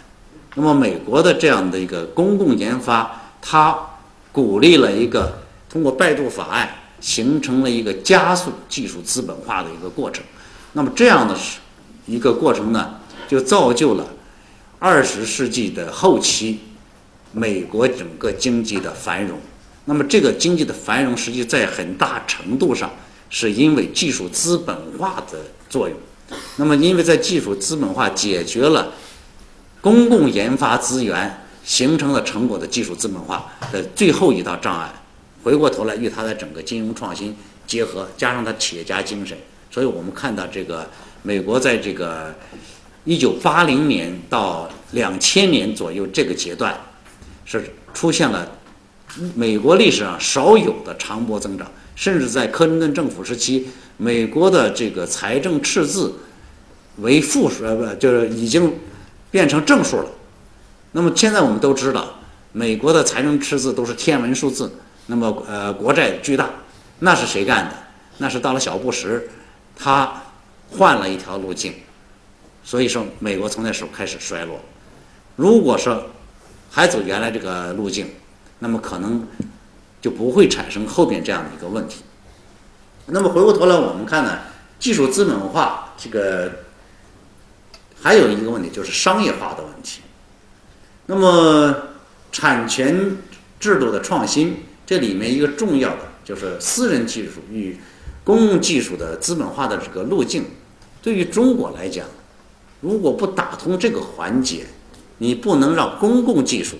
那么美国的这样的一个公共研发，它鼓励了一个通过拜杜法案。形成了一个加速技术资本化的一个过程，那么这样的是一个过程呢，就造就了二十世纪的后期美国整个经济的繁荣。那么这个经济的繁荣，实际在很大程度上是因为技术资本化的作用。那么因为在技术资本化解决了公共研发资源形成了成果的技术资本化的最后一道障碍。回过头来与他的整个金融创新结合，加上他企业家精神，所以我们看到这个美国在这个一九八零年到两千年左右这个阶段，是出现了美国历史上少有的长波增长，甚至在克林顿政府时期，美国的这个财政赤字为负数，呃，不就是已经变成正数了。那么现在我们都知道，美国的财政赤字都是天文数字，那么呃国债巨大，那是谁干的？那是到了小布什，他换了一条路径，所以说美国从那时候开始衰落。如果说还走原来这个路径，那么可能就不会产生后边这样的一个问题。那么回过头来我们看呢，技术资本化这个还有一个问题就是商业化的问题。那么产权制度的创新，这里面一个重要的就是私人技术与公共技术的资本化的这个路径。对于中国来讲，如果不打通这个环节，你不能让公共技术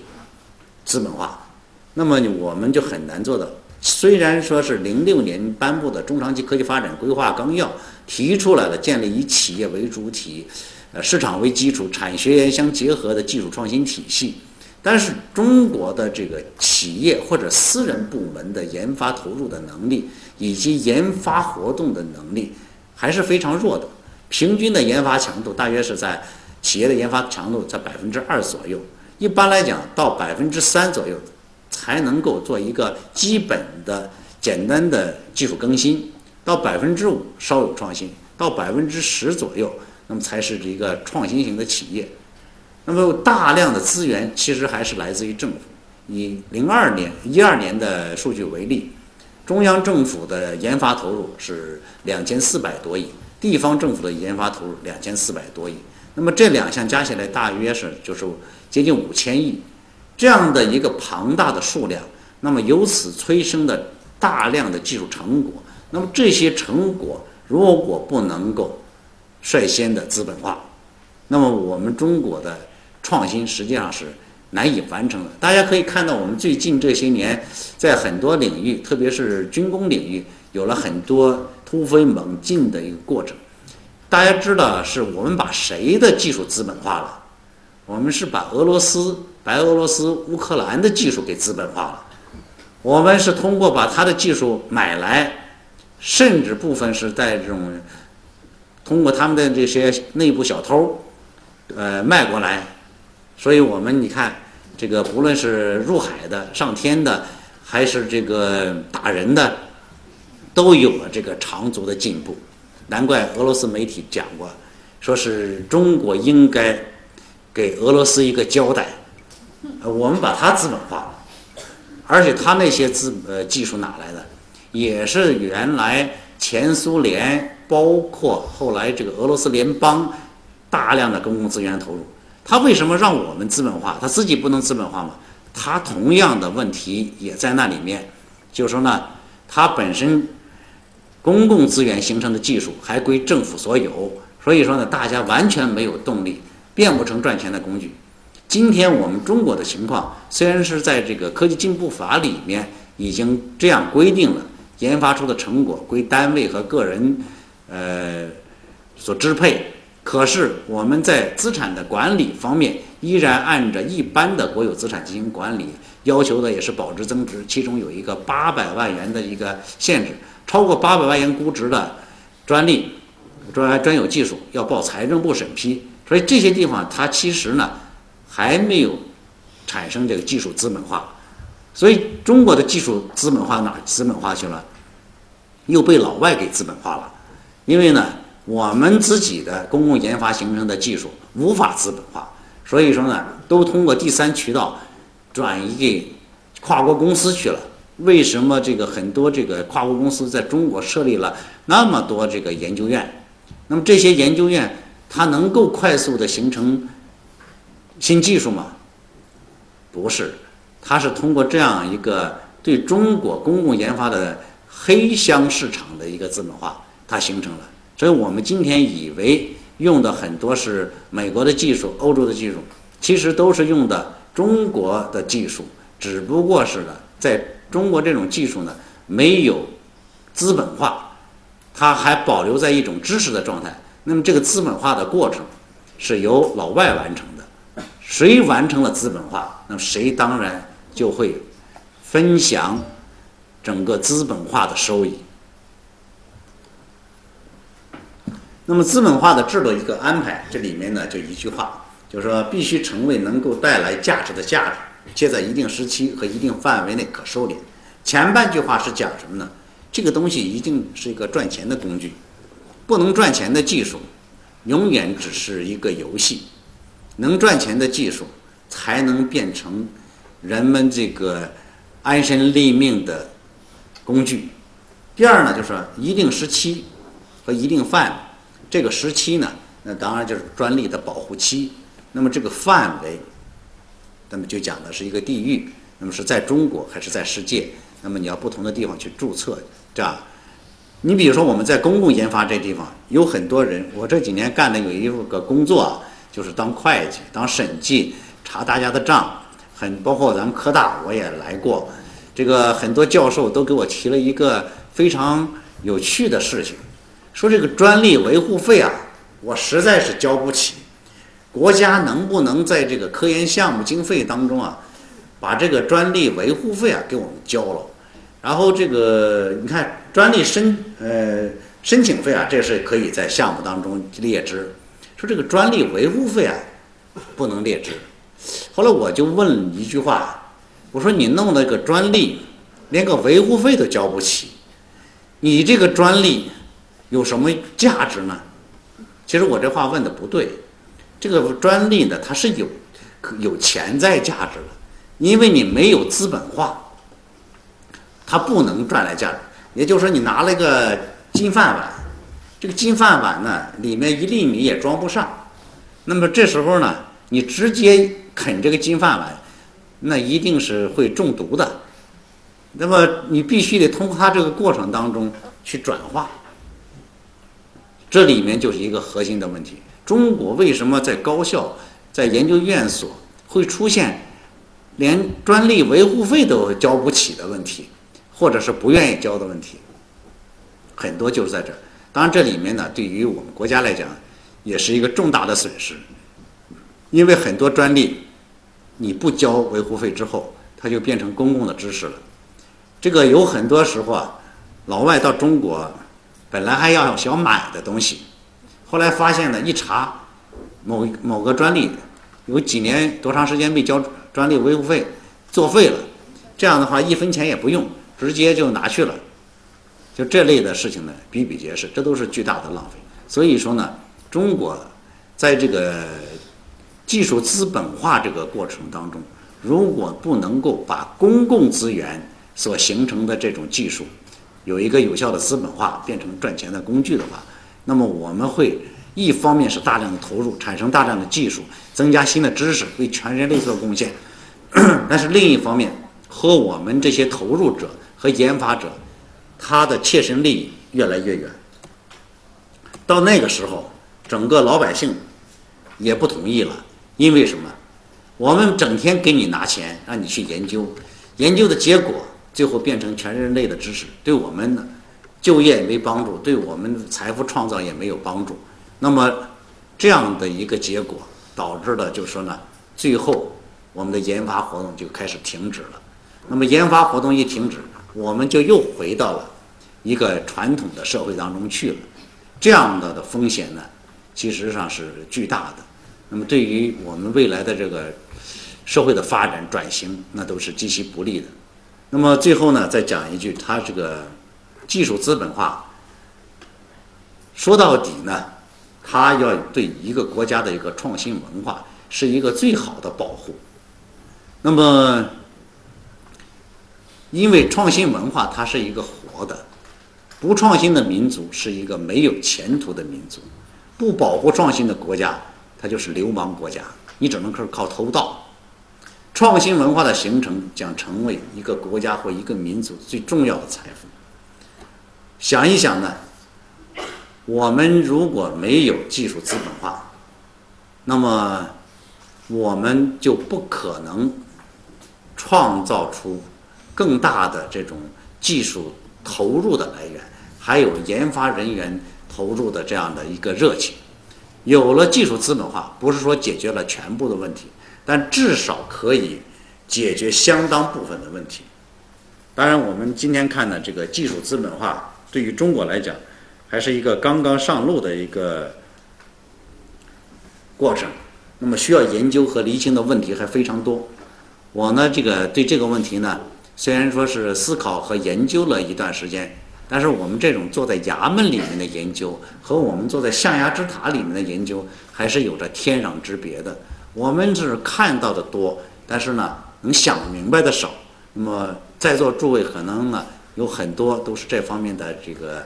资本化，那么我们就很难做到。虽然说是零六年颁布的中长期科技发展规划纲要提出来了建立以企业为主体。呃，市场为基础、产学研相结合的技术创新体系，但是中国的这个企业或者私人部门的研发投入的能力以及研发活动的能力还是非常弱的。平均的研发强度大约是在企业的研发强度在百分之二左右，一般来讲到百分之三左右才能够做一个基本的简单的技术更新，到百分之五稍有创新，到百分之十左右。那么才是一个创新型的企业。那么大量的资源其实还是来自于政府。以零二年、一二年的数据为例，中央政府的研发投入是两千四百多亿，地方政府的研发投入两千四百多亿。那么这两项加起来大约是就是接近五千亿，这样的一个庞大的数量，那么由此催生的大量的技术成果，那么这些成果如果不能够率先的资本化，那么我们中国的创新实际上是难以完成的。大家可以看到，我们最近这些年在很多领域，特别是军工领域，有了很多突飞猛进的一个过程。大家知道，是我们把谁的技术资本化了？我们是把俄罗斯、白俄罗斯、乌克兰的技术给资本化了。我们是通过把他的技术买来，甚至部分是在这种。通过他们的这些内部小偷，呃，卖过来，所以我们你看，这个不论是入海的、上天的，还是这个打人的，都有了这个长足的进步。难怪俄罗斯媒体讲过，说是中国应该给俄罗斯一个交代。我们把它资本化了，而且他那些资呃技术哪来的，也是原来前苏联。包括后来这个俄罗斯联邦大量的公共资源投入，他为什么让我们资本化？他自己不能资本化吗？他同样的问题也在那里面，就是说呢，他本身公共资源形成的技术还归政府所有，所以说呢，大家完全没有动力，变不成赚钱的工具。今天我们中国的情况，虽然是在这个科技进步法里面已经这样规定了，研发出的成果归单位和个人。呃，所支配，可是我们在资产的管理方面，依然按照一般的国有资产进行管理，要求的也是保值增值，其中有一个八百万元的一个限制，超过八百万元估值的专利、专专有技术要报财政部审批，所以这些地方它其实呢还没有产生这个技术资本化，所以中国的技术资本化哪资本化去了？又被老外给资本化了。因为呢，我们自己的公共研发形成的技术无法资本化，所以说呢，都通过第三渠道转移给跨国公司去了。为什么这个很多这个跨国公司在中国设立了那么多这个研究院？那么这些研究院它能够快速的形成新技术吗？不是，它是通过这样一个对中国公共研发的黑箱市场的一个资本化。它形成了，所以我们今天以为用的很多是美国的技术、欧洲的技术，其实都是用的中国的技术，只不过是呢，在中国这种技术呢没有资本化，它还保留在一种知识的状态。那么这个资本化的过程是由老外完成的，谁完成了资本化，那么谁当然就会分享整个资本化的收益。那么资本化的制度一个安排，这里面呢就一句话，就是说必须成为能够带来价值的价值，且在一定时期和一定范围内可收敛。前半句话是讲什么呢？这个东西一定是一个赚钱的工具，不能赚钱的技术，永远只是一个游戏。能赚钱的技术，才能变成人们这个安身立命的工具。第二呢，就是一定时期和一定范围。这个时期呢，那当然就是专利的保护期。那么这个范围，那么就讲的是一个地域，那么是在中国还是在世界？那么你要不同的地方去注册，这样。你比如说我们在公共研发这地方，有很多人，我这几年干的有一个工作，就是当会计、当审计、查大家的账，很包括咱们科大我也来过，这个很多教授都给我提了一个非常有趣的事情。说这个专利维护费啊，我实在是交不起。国家能不能在这个科研项目经费当中啊，把这个专利维护费啊给我们交了？然后这个你看专利申呃申请费啊，这是可以在项目当中列支。说这个专利维护费啊不能列支。后来我就问一句话，我说你弄了个专利，连个维护费都交不起，你这个专利。有什么价值呢？其实我这话问的不对，这个专利呢，它是有有潜在价值的，因为你没有资本化，它不能赚来价值。也就是说，你拿了一个金饭碗，这个金饭碗呢，里面一粒米也装不上，那么这时候呢，你直接啃这个金饭碗，那一定是会中毒的。那么你必须得通过它这个过程当中去转化。这里面就是一个核心的问题：中国为什么在高校、在研究院所会出现连专利维护费都交不起的问题，或者是不愿意交的问题？很多就是在这。当然，这里面呢，对于我们国家来讲，也是一个重大的损失，因为很多专利你不交维护费之后，它就变成公共的知识了。这个有很多时候啊，老外到中国。本来还要想买的东西，后来发现呢，一查，某某个专利有几年多长时间没交专利维护费，作废了。这样的话，一分钱也不用，直接就拿去了。就这类的事情呢，比比皆是，这都是巨大的浪费。所以说呢，中国在这个技术资本化这个过程当中，如果不能够把公共资源所形成的这种技术，有一个有效的资本化变成赚钱的工具的话，那么我们会一方面是大量的投入，产生大量的技术，增加新的知识，为全人类做贡献；但是另一方面，和我们这些投入者和研发者，他的切身利益越来越远。到那个时候，整个老百姓也不同意了，因为什么？我们整天给你拿钱，让你去研究，研究的结果。最后变成全人类的知识，对我们呢就业没帮助，对我们财富创造也没有帮助。那么这样的一个结果导致了，就是说呢，最后我们的研发活动就开始停止了。那么研发活动一停止，我们就又回到了一个传统的社会当中去了。这样的的风险呢，其实上是巨大的。那么对于我们未来的这个社会的发展转型，那都是极其不利的。那么最后呢，再讲一句，它这个技术资本化，说到底呢，它要对一个国家的一个创新文化是一个最好的保护。那么，因为创新文化它是一个活的，不创新的民族是一个没有前途的民族，不保护创新的国家，它就是流氓国家，你只能靠靠偷盗。创新文化的形成将成为一个国家或一个民族最重要的财富。想一想呢，我们如果没有技术资本化，那么我们就不可能创造出更大的这种技术投入的来源，还有研发人员投入的这样的一个热情。有了技术资本化，不是说解决了全部的问题，但至少可以解决相当部分的问题。当然，我们今天看的这个技术资本化，对于中国来讲，还是一个刚刚上路的一个过程。那么需要研究和厘清的问题还非常多。我呢，这个对这个问题呢，虽然说是思考和研究了一段时间。但是我们这种坐在衙门里面的研究和我们坐在象牙之塔里面的研究还是有着天壤之别的。我们是看到的多，但是呢，能想明白的少。那么在座诸位可能呢有很多都是这方面的这个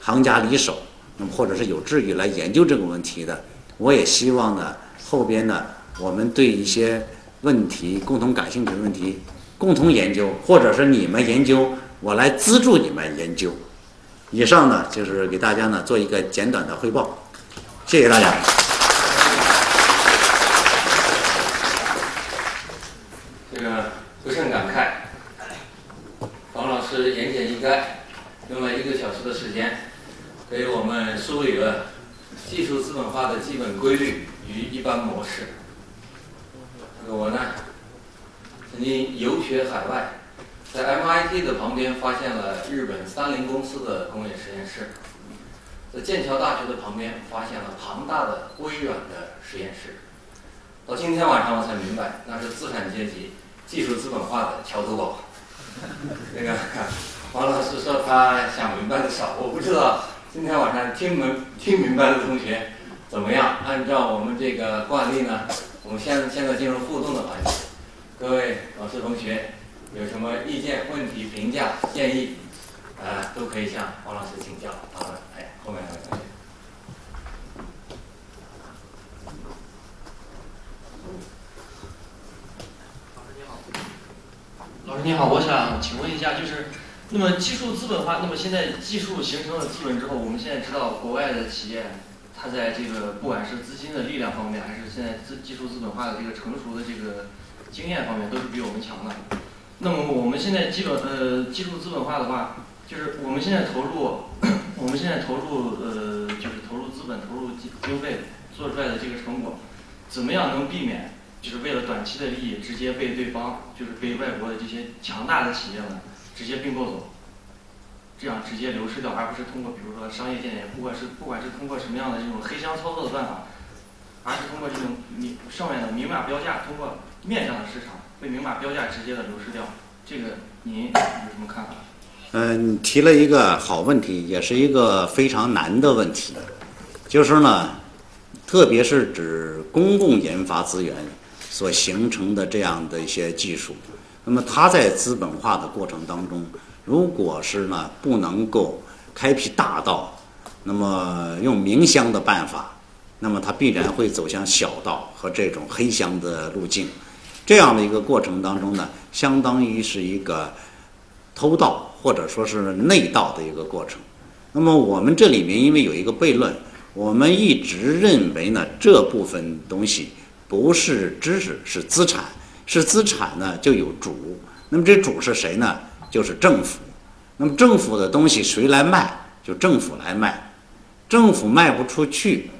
行家里手，那么或者是有志于来研究这个问题的。我也希望呢后边呢我们对一些问题共同感兴趣的问题共同研究，或者是你们研究。我来资助你们研究。以上呢，就是给大家呢做一个简短的汇报。谢谢大家。这个不胜感慨，王老师言简意赅，用了一个小时的时间，给我们梳理了技术资本化的基本规律与一般模式。我呢，曾经游学海外。在 MIT 的旁边发现了日本三菱公司的工业实验室，在剑桥大学的旁边发现了庞大的微软的实验室。到今天晚上我才明白，那是资产阶级技术资本化的桥头堡。那个王老师说他想明白的少，我不知道今天晚上听明听明白的同学怎么样？按照我们这个惯例呢，我们现现在进入互动的环节，各位老师同学。有什么意见、问题、评价、建议，呃，都可以向王老师请教。好的，哎，后面。老师你好，老师你好，我想请问一下，就是，那么技术资本化，那么现在技术形成了资本之后，我们现在知道国外的企业，它在这个不管是资金的力量方面，还是现在资技术资本化的这个成熟的这个经验方面，都是比我们强的。那么我们现在基本呃技术资本化的话，就是我们现在投入，我们现在投入呃就是投入资本、投入经经费做出来的这个成果，怎么样能避免就是为了短期的利益直接被对方就是被外国的这些强大的企业们直接并购走，这样直接流失掉，而不是通过比如说商业间谍，不管是不管是通过什么样的这种黑箱操作的办法，而是通过这种明上面的明码标价，通过面向的市场。被明码标价直接的流失掉，这个您有什么看法？嗯，提了一个好问题，也是一个非常难的问题。就是呢，特别是指公共研发资源所形成的这样的一些技术，那么它在资本化的过程当中，如果是呢不能够开辟大道，那么用明箱的办法，那么它必然会走向小道和这种黑箱的路径。这样的一个过程当中呢，相当于是一个偷盗或者说是内盗的一个过程。那么我们这里面因为有一个悖论，我们一直认为呢，这部分东西不是知识，是资产，是资产呢就有主。那么这主是谁呢？就是政府。那么政府的东西谁来卖？就政府来卖。政府卖不出去，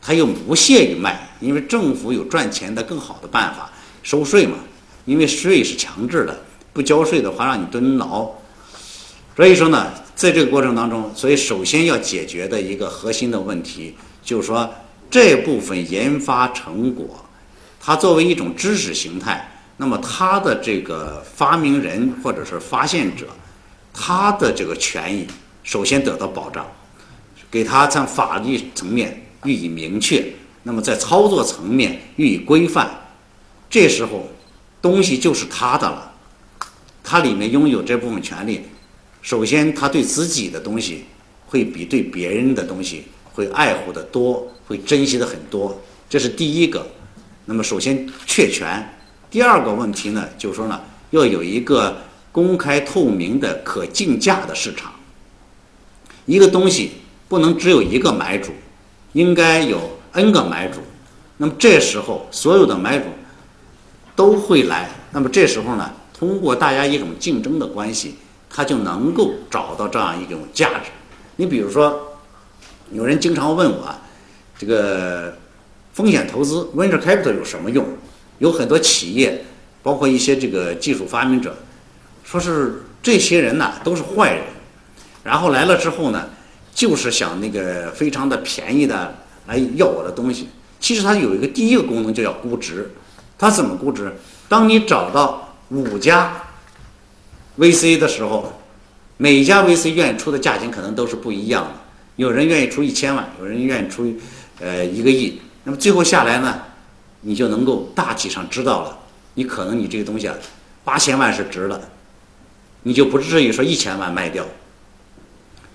他又不屑于卖，因为政府有赚钱的更好的办法。收税嘛，因为税是强制的，不交税的话让你蹲牢。所以说呢，在这个过程当中，所以首先要解决的一个核心的问题，就是说这部分研发成果，它作为一种知识形态，那么他的这个发明人或者是发现者，他的这个权益首先得到保障，给他在法律层面予以明确，那么在操作层面予以规范。这时候，东西就是他的了，他里面拥有这部分权利。首先，他对自己的东西会比对别人的东西会爱护的多，会珍惜的很多。这是第一个。那么，首先确权。第二个问题呢，就是说呢，要有一个公开透明的可竞价的市场。一个东西不能只有一个买主，应该有 N 个买主。那么这时候，所有的买主。都会来，那么这时候呢，通过大家一种竞争的关系，他就能够找到这样一种价值。你比如说，有人经常问我，这个风险投资 （venture capital） 有什么用？有很多企业，包括一些这个技术发明者，说是这些人呐都是坏人，然后来了之后呢，就是想那个非常的便宜的来要我的东西。其实它有一个第一个功能就叫估值，它怎么估值？当你找到五家 VC 的时候。每家 VC 愿意出的价钱可能都是不一样的，有人愿意出一千万，有人愿意出呃一个亿。那么最后下来呢，你就能够大体上知道了，你可能你这个东西啊，八千万是值了，你就不至于说一千万卖掉。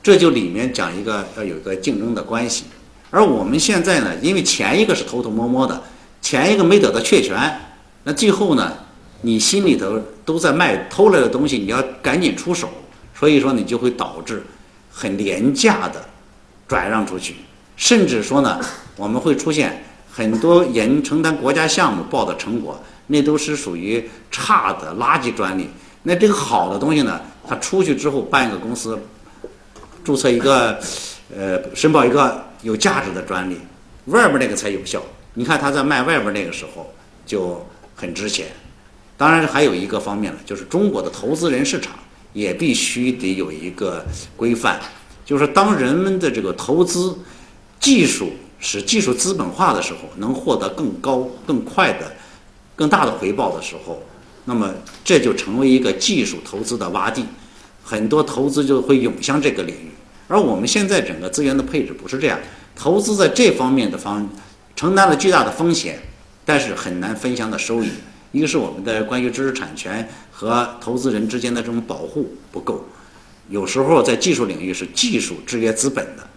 这就里面讲一个要有一个竞争的关系。而我们现在呢，因为前一个是偷偷摸摸的，前一个没得到确权，那最后呢，你心里头都在卖偷来的东西，你要赶紧出手。所以说，你就会导致很廉价的转让出去，甚至说呢，我们会出现很多人承担国家项目报的成果，那都是属于差的垃圾专利。那这个好的东西呢，他出去之后办一个公司，注册一个，呃，申报一个有价值的专利，外边那个才有效。你看他在卖外边那个时候就很值钱。当然还有一个方面呢，就是中国的投资人市场。也必须得有一个规范，就是当人们的这个投资技术使技术资本化的时候，能获得更高、更快的、更大的回报的时候，那么这就成为一个技术投资的洼地，很多投资就会涌向这个领域。而我们现在整个资源的配置不是这样，投资在这方面的方承担了巨大的风险，但是很难分享的收益。一个是我们的关于知识产权和投资人之间的这种保护不够，有时候在技术领域是技术制约资本的。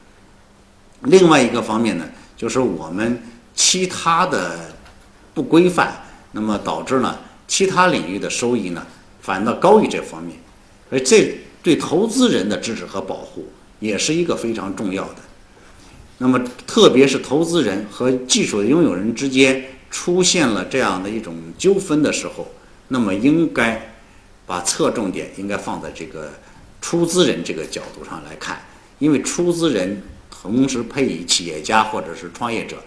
另外一个方面呢，就是我们其他的不规范，那么导致呢其他领域的收益呢反倒高于这方面，而这对投资人的支持和保护也是一个非常重要的。那么特别是投资人和技术的拥有人之间。出现了这样的一种纠纷的时候，那么应该把侧重点应该放在这个出资人这个角度上来看，因为出资人同时配以企业家或者是创业者，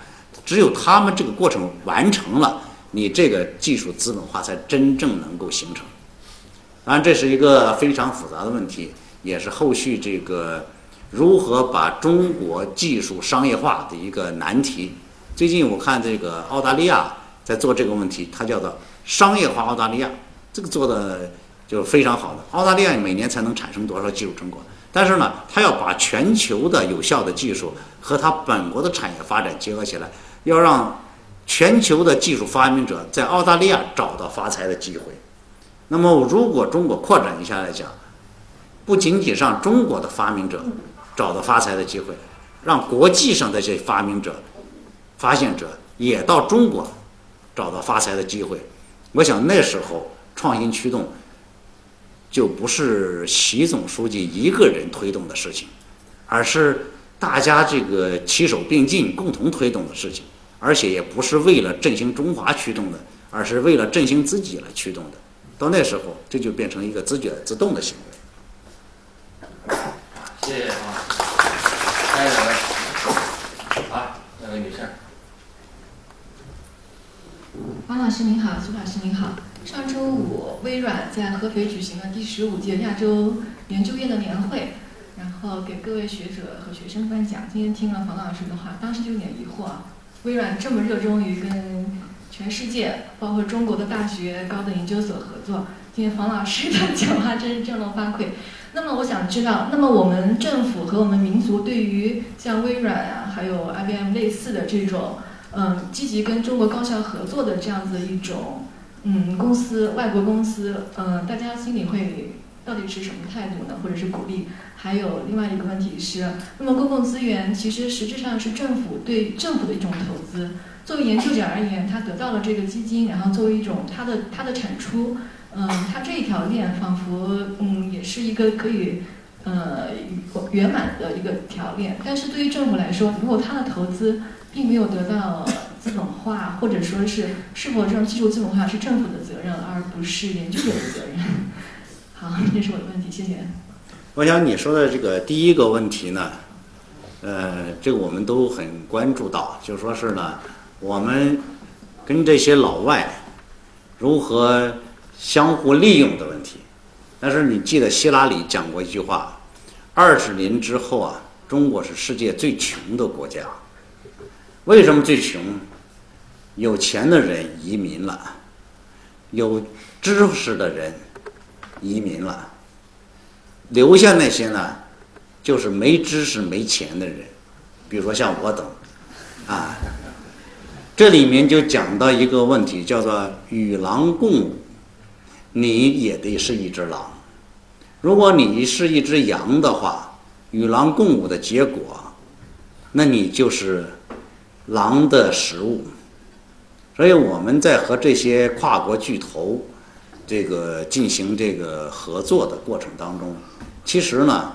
只有他们这个过程完成了，你这个技术资本化才真正能够形成。当然，这是一个非常复杂的问题，也是后续这个如何把中国技术商业化的一个难题。最近我看这个澳大利亚在做这个问题，它叫做商业化澳大利亚，这个做的就非常好的。澳大利亚每年才能产生多少技术成果呢？但是呢，它要把全球的有效的技术和它本国的产业发展结合起来，要让全球的技术发明者在澳大利亚找到发财的机会。那么，如果中国扩展一下来讲，不仅仅让中国的发明者找到发财的机会，让国际上的这些发明者。发现者也到中国找到发财的机会，我想那时候创新驱动就不是习总书记一个人推动的事情，而是大家这个齐手并进共同推动的事情，而且也不是为了振兴中华驱动的，而是为了振兴自己来驱动的。到那时候，这就变成一个自觉自动的行为。谢谢啊，下一位，好，那位女士。王老师您好，苏老师您好。上周五，微软在合肥举行了第十五届亚洲研究院的年会，然后给各位学者和学生颁奖。今天听了冯老师的话，当时就有点疑惑：微软这么热衷于跟全世界，包括中国的大学、高等研究所合作，今天冯老师的讲话真是振聋发聩。那么我想知道，那么我们政府和我们民族对于像微软啊，还有 IBM 类似的这种。嗯，积极跟中国高校合作的这样子一种，嗯，公司，外国公司，嗯，大家心里会到底是什么态度呢？或者是鼓励？还有另外一个问题是，那么公共资源其实实质上是政府对政府的一种投资。作为研究者而言，他得到了这个基金，然后作为一种他的他的产出，嗯，他这一条链仿佛嗯也是一个可以呃圆满的一个条链。但是对于政府来说，如果他的投资，并没有得到资本化，或者说是是否这种技术资本化是政府的责任，而不是研究者的责任。好，这是我的问题，谢谢。我想你说的这个第一个问题呢，呃，这个我们都很关注到，就说是呢，我们跟这些老外如何相互利用的问题。但是你记得希拉里讲过一句话：二十年之后啊，中国是世界最穷的国家。为什么最穷？有钱的人移民了，有知识的人移民了，留下那些呢，就是没知识、没钱的人，比如说像我等，啊，这里面就讲到一个问题，叫做与狼共舞，你也得是一只狼。如果你是一只羊的话，与狼共舞的结果，那你就是狼的食物。所以我们在和这些跨国巨头这个进行这个合作的过程当中，其实呢，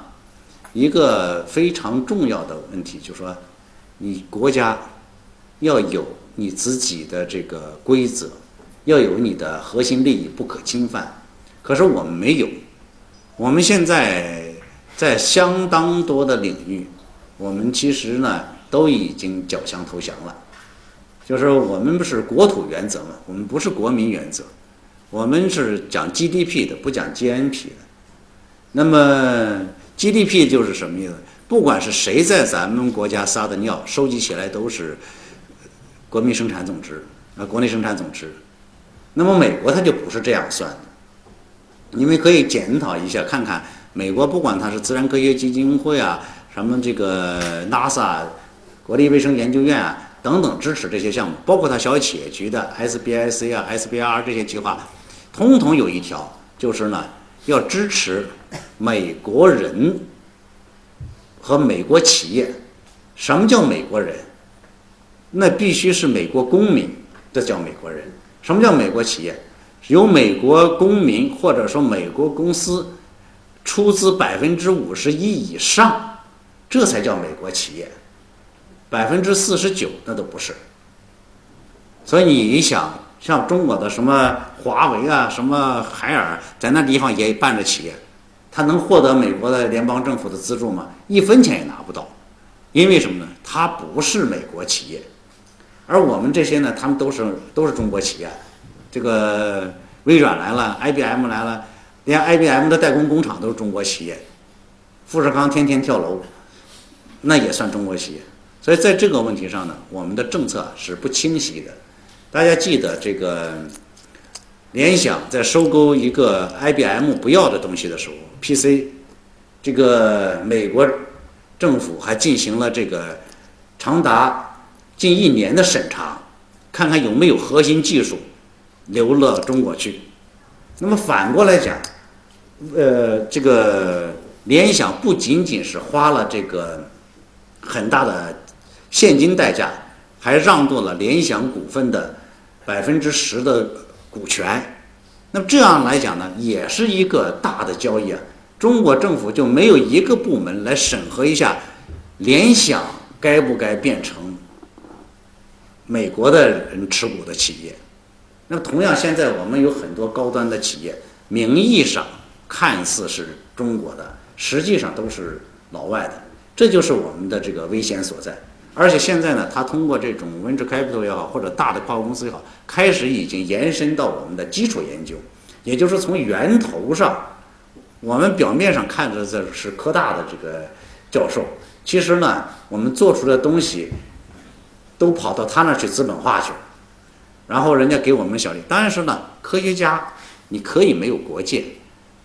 一个非常重要的问题就是说，你国家要有你自己的这个规则，要有你的核心利益不可侵犯。可是我们没有，我们现在在相当多的领域，我们其实呢都已经缴枪投降了。就是我们不是国土原则嘛，我们不是国民原则，我们是讲 GDP 的，不讲 GNP 的。那么 GDP 就是什么意思？不管是谁在咱们国家撒的尿，收集起来都是国民生产总值啊，国内生产总值。那么美国它就不是这样算的。你们可以检讨一下，看看美国，不管它是自然科学基金会啊，什么这个 NASA 国立卫生研究院啊。等等支持这些项目，包括他小企业局的 SBIC 啊、SBR 这些计划，通通有一条，就是呢要支持美国人和美国企业。什么叫美国人？那必须是美国公民，这叫美国人。什么叫美国企业？由美国公民或者说美国公司出资百分之五十一以上，这才叫美国企业。百分之四十九那都不是，所以你想，像中国的什么华为啊、什么海尔，在那地方也办着企业，他能获得美国的联邦政府的资助吗？一分钱也拿不到，因为什么呢？他不是美国企业，而我们这些呢，他们都是都是中国企业，这个微软来了，IBM 来了，连 IBM 的代工工厂都是中国企业，富士康天天跳楼，那也算中国企业。所以在这个问题上呢，我们的政策是不清晰的。大家记得这个联想在收购一个 IBM 不要的东西的时候，PC，这个美国政府还进行了这个长达近一年的审查，看看有没有核心技术流了中国去。那么反过来讲，呃，这个联想不仅仅是花了这个很大的。现金代价还让渡了联想股份的百分之十的股权，那么这样来讲呢，也是一个大的交易啊。中国政府就没有一个部门来审核一下联想该不该变成美国的人持股的企业？那么同样，现在我们有很多高端的企业，名义上看似是中国的，实际上都是老外的，这就是我们的这个危险所在。而且现在呢，它通过这种 venture capital 也好，或者大的跨国公司也好，开始已经延伸到我们的基础研究，也就是从源头上，我们表面上看着这是科大的这个教授，其实呢，我们做出的东西都跑到他那去资本化去了，然后人家给我们小利。但是呢，科学家你可以没有国界，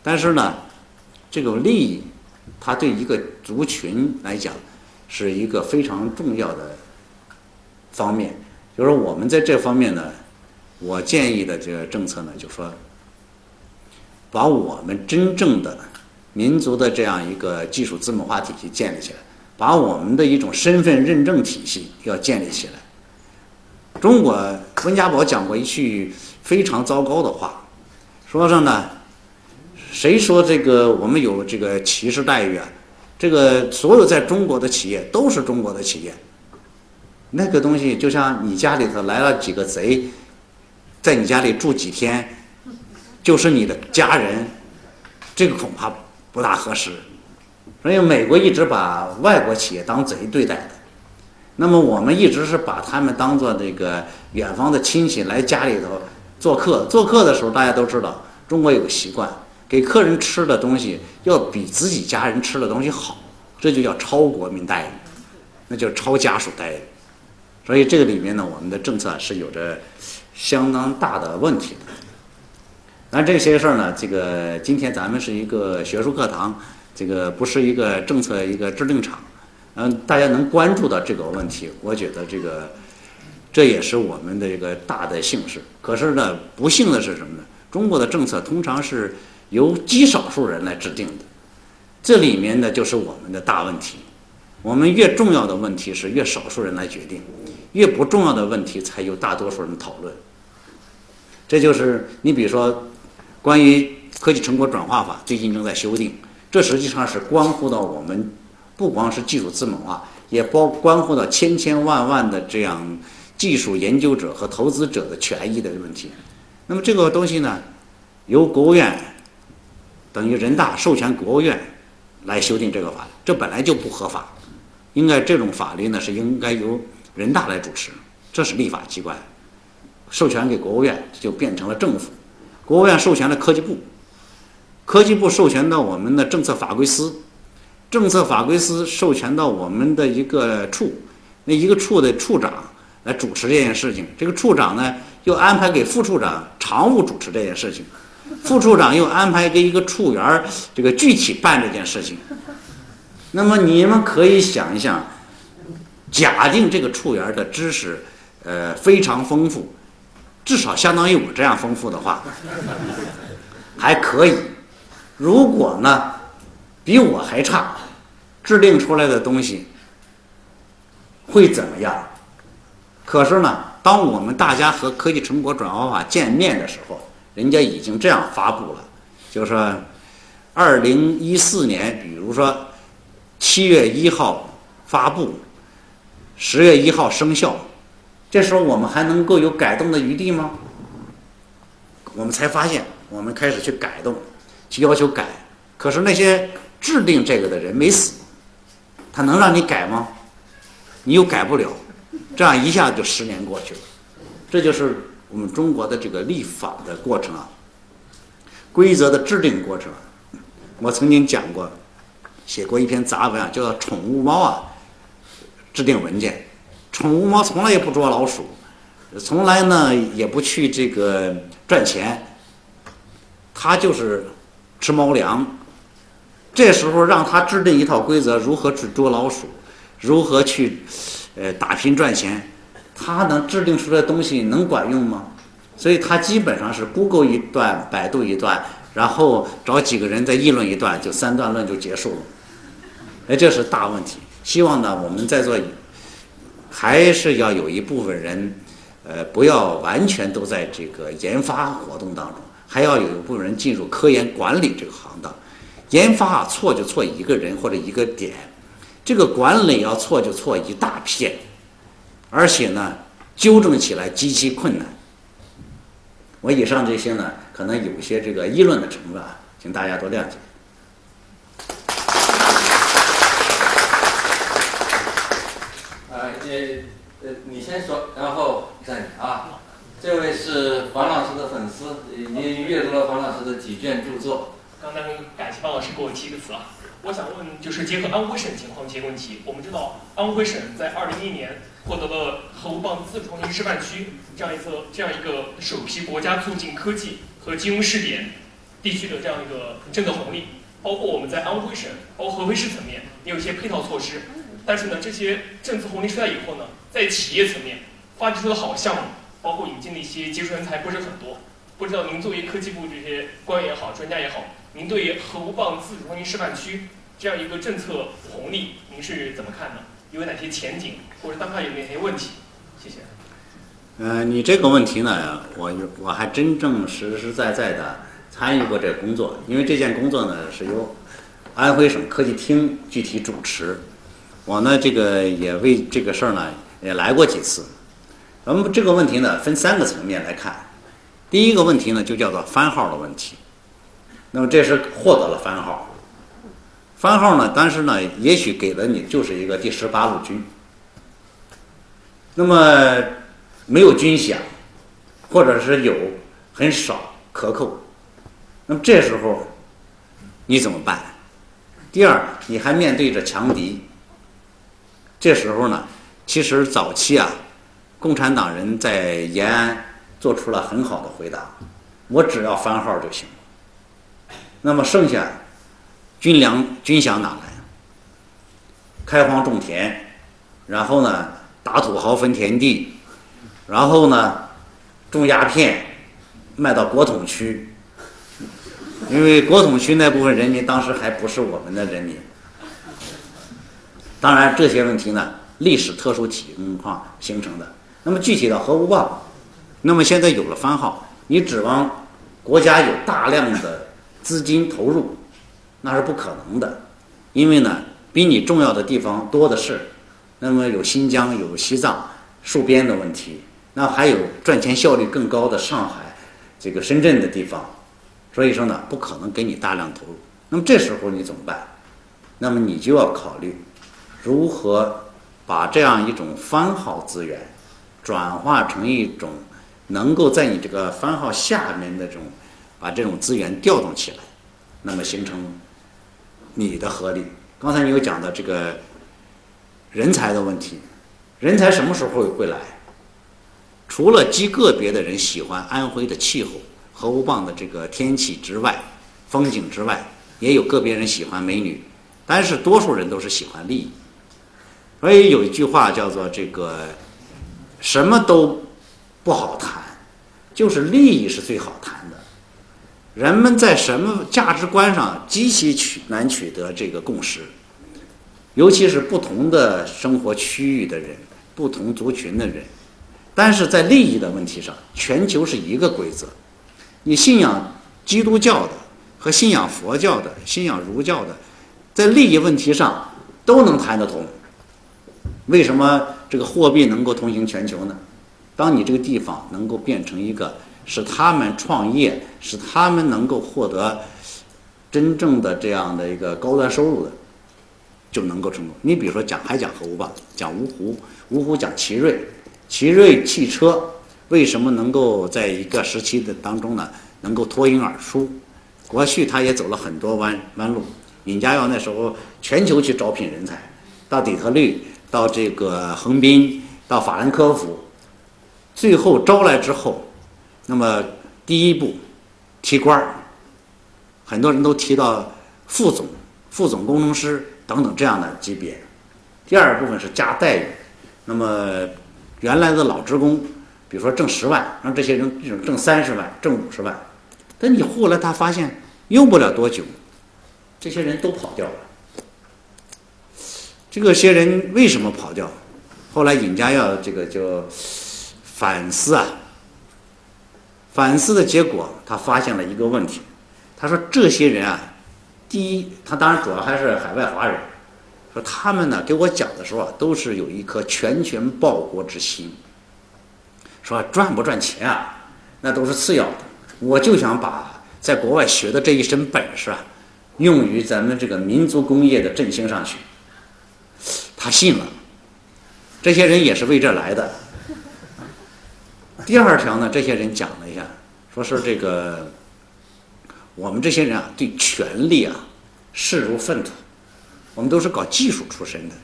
但是呢，这个利益，它对一个族群来讲。是一个非常重要的方面，就是我们在这方面呢，我建议的这个政策呢，就说把我们真正的民族的这样一个技术资本化体系建立起来，把我们的一种身份认证体系要建立起来。中国温家宝讲过一句非常糟糕的话，说上呢，谁说这个我们有这个歧视待遇啊？这个所有在中国的企业都是中国的企业，那个东西就像你家里头来了几个贼，在你家里住几天，就是你的家人，这个恐怕不大合适。所以美国一直把外国企业当贼对待的。那么我们一直是把他们当做这个远方的亲戚来家里头做客。做客的时候，大家都知道，中国有个习惯，给客人吃的东西要比自己家人吃的东西好，这就叫超国民待遇，那叫超家属待遇。所以这个里面呢，我们的政策是有着相当大的问题的。那这些事儿呢，这个今天咱们是一个学术课堂，这个不是一个政策一个制定场，嗯，大家能关注到这个问题，我觉得这个这也是我们的一个大的幸事。可是呢，不幸的是什么呢？中国的政策通常是由极少数人来制定的，这里面呢就是我们的大问题。我们越重要的问题是越少数人来决定，越不重要的问题才由大多数人讨论。这就是你比如说，关于科技成果转化法最近正在修订，这实际上是关乎到我们不光是技术资本化，也包关乎到千千万万的这样技术研究者和投资者的权益的问题。那么这个东西呢，由国务院等于人大授权国务院来修订这个法律，这本来就不合法。应该这种法律呢是应该由人大来主持，这是立法机关，授权给国务院就变成了政府，国务院授权了科技部，科技部授权到我们的政策法规司，政策法规司授权到我们的一个处，那一个处的处长来主持这件事情，这个处长呢又安排给副处长常务主持这件事情，副处长又安排给一个处员这个具体办这件事情。那么你们可以想一想，假定这个处员的知识，呃非常丰富，至少相当于我这样丰富的话，还可以。如果呢，比我还差，制定出来的东西会怎么样？可是呢，当我们大家和科技成果转化法见面的时候，人家已经这样发布了，就是说，二零一四年，比如说。七月一号发布，十月一号生效，这时候我们还能够有改动的余地吗？我们才发现，我们开始去改动，去要求改。可是那些制定这个的人没死，他能让你改吗？你又改不了，这样一下就十年过去了。这就是我们中国的这个立法的过程啊，规则的制定过程。我曾经讲过。写过一篇杂文啊，叫做《宠物猫》啊，制定文件。宠物猫从来也不捉老鼠，从来呢也不去这个赚钱，它就是吃猫粮。这时候让它制定一套规则，如何去捉老鼠，如何去呃打拼赚钱，他能制定出来的东西能管用吗？所以他基本上是 Google 一段，百度一段，然后找几个人再议论一段，就三段论就结束了。哎，这是大问题。希望呢，我们在座还是要有一部分人，呃，不要完全都在这个研发活动当中，还要有一部分人进入科研管理这个行当。研发错就错一个人或者一个点，这个管理要错就错一大片，而且呢，纠正起来极其困难。我以上这些呢，可能有些这个议论的成分啊，请大家多谅解。呃，你先说，然后再啊。这位是黄老师的粉丝，已经阅读了黄老师的几卷著作。刚刚感谢方老师给我提个词啊，我想问，就是结合安徽省情况提个问题。我们知道安徽省在二零一一年获得了核无棒自主创新示范区这样一个这样一个首批国家促进科技和金融试点地区的这样一个政策红利，包括我们在安徽省，包括合肥市层面也有一些配套措施。但是呢，这些政策红利出来以后呢，在企业层面发掘出的好项目，包括引进的一些杰出人才不是很多。不知道您作为科技部这些官员也好、专家也好，您对于核无棒自主创新示范区这样一个政策红利，您是怎么看的？有哪些前景，或者当下有哪些问题？谢谢。呃，你这个问题呢，我我还真正实实在在的参与过这个工作，因为这件工作呢是由安徽省科技厅具体主持。我呢，这个也为这个事儿呢也来过几次。咱们这个问题呢，分三个层面来看。第一个问题呢，就叫做番号的问题。那么这是获得了番号，番号呢，但是呢，也许给了你就是一个第十八路军，那么没有军饷，或者是有很少克扣，那么这时候你怎么办？第二，你还面对着强敌，这时候呢，其实早期啊，共产党人在延安做出了很好的回答：我只要番号就行了。那么剩下军粮、军饷哪来？开荒种田，然后呢，打土豪分田地，然后呢，种鸦片，卖到国统区。因为国统区那部分人民当时还不是我们的人民。当然，这些问题呢，历史特殊情况形成的。那么具体的核武棒，那么现在有了番号，你指望国家有大量的资金投入，那是不可能的。因为呢，比你重要的地方多的是。那么有新疆，有西藏，戍边的问题，那还有赚钱效率更高的上海、这个深圳的地方。所以说呢，不可能给你大量投入。那么这时候你怎么办？那么你就要考虑如何把这样一种番号资源转化成一种能够在你这个番号下面的这种把这种资源调动起来，那么形成你的合力。刚才你有讲到这个人才的问题，人才什么时候会来？除了极个别的人喜欢安徽的气候。核武棒的这个天气之外，风景之外，也有个别人喜欢美女，但是多数人都是喜欢利益。所以有一句话叫做“这个什么都不好谈，就是利益是最好谈的”。人们在什么价值观上极其取难取得这个共识，尤其是不同的生活区域的人、不同族群的人，但是在利益的问题上，全球是一个规则。你信仰基督教的和信仰佛教的、信仰儒教的，在利益问题上都能谈得通。为什么这个货币能够通行全球呢？当你这个地方能够变成一个使他们创业、使他们能够获得真正的这样的一个高端收入的，就能够成功。你比如说讲还讲核武吧，讲芜湖，芜湖讲奇瑞，奇瑞汽车。为什么能够在一个时期的当中呢，能够脱颖而出？过去他也走了很多弯弯路。尹家耀那时候全球去招聘人才，到底特律，到这个横滨，到法兰克福，最后招来之后，那么第一步提官儿，很多人都提到副总、副总工程师等等这样的级别。第二部分是加待遇，那么原来的老职工。比如说挣十万，让这些人挣三十万、挣五十万，但你后来他发现用不了多久，这些人都跑掉了。这个些人为什么跑掉？后来尹家耀这个就反思啊，反思的结果，他发现了一个问题。他说这些人啊，第一，他当然主要还是海外华人，说他们呢给我讲的时候啊，都是有一颗拳拳报国之心。说赚不赚钱啊，那都是次要的。我就想把在国外学的这一身本事啊，用于咱们这个民族工业的振兴上去。他信了，这些人也是为这来的。第二条呢，这些人讲了一下，说是这个我们这些人啊，对权力啊视如粪土。我们都是搞技术出身的，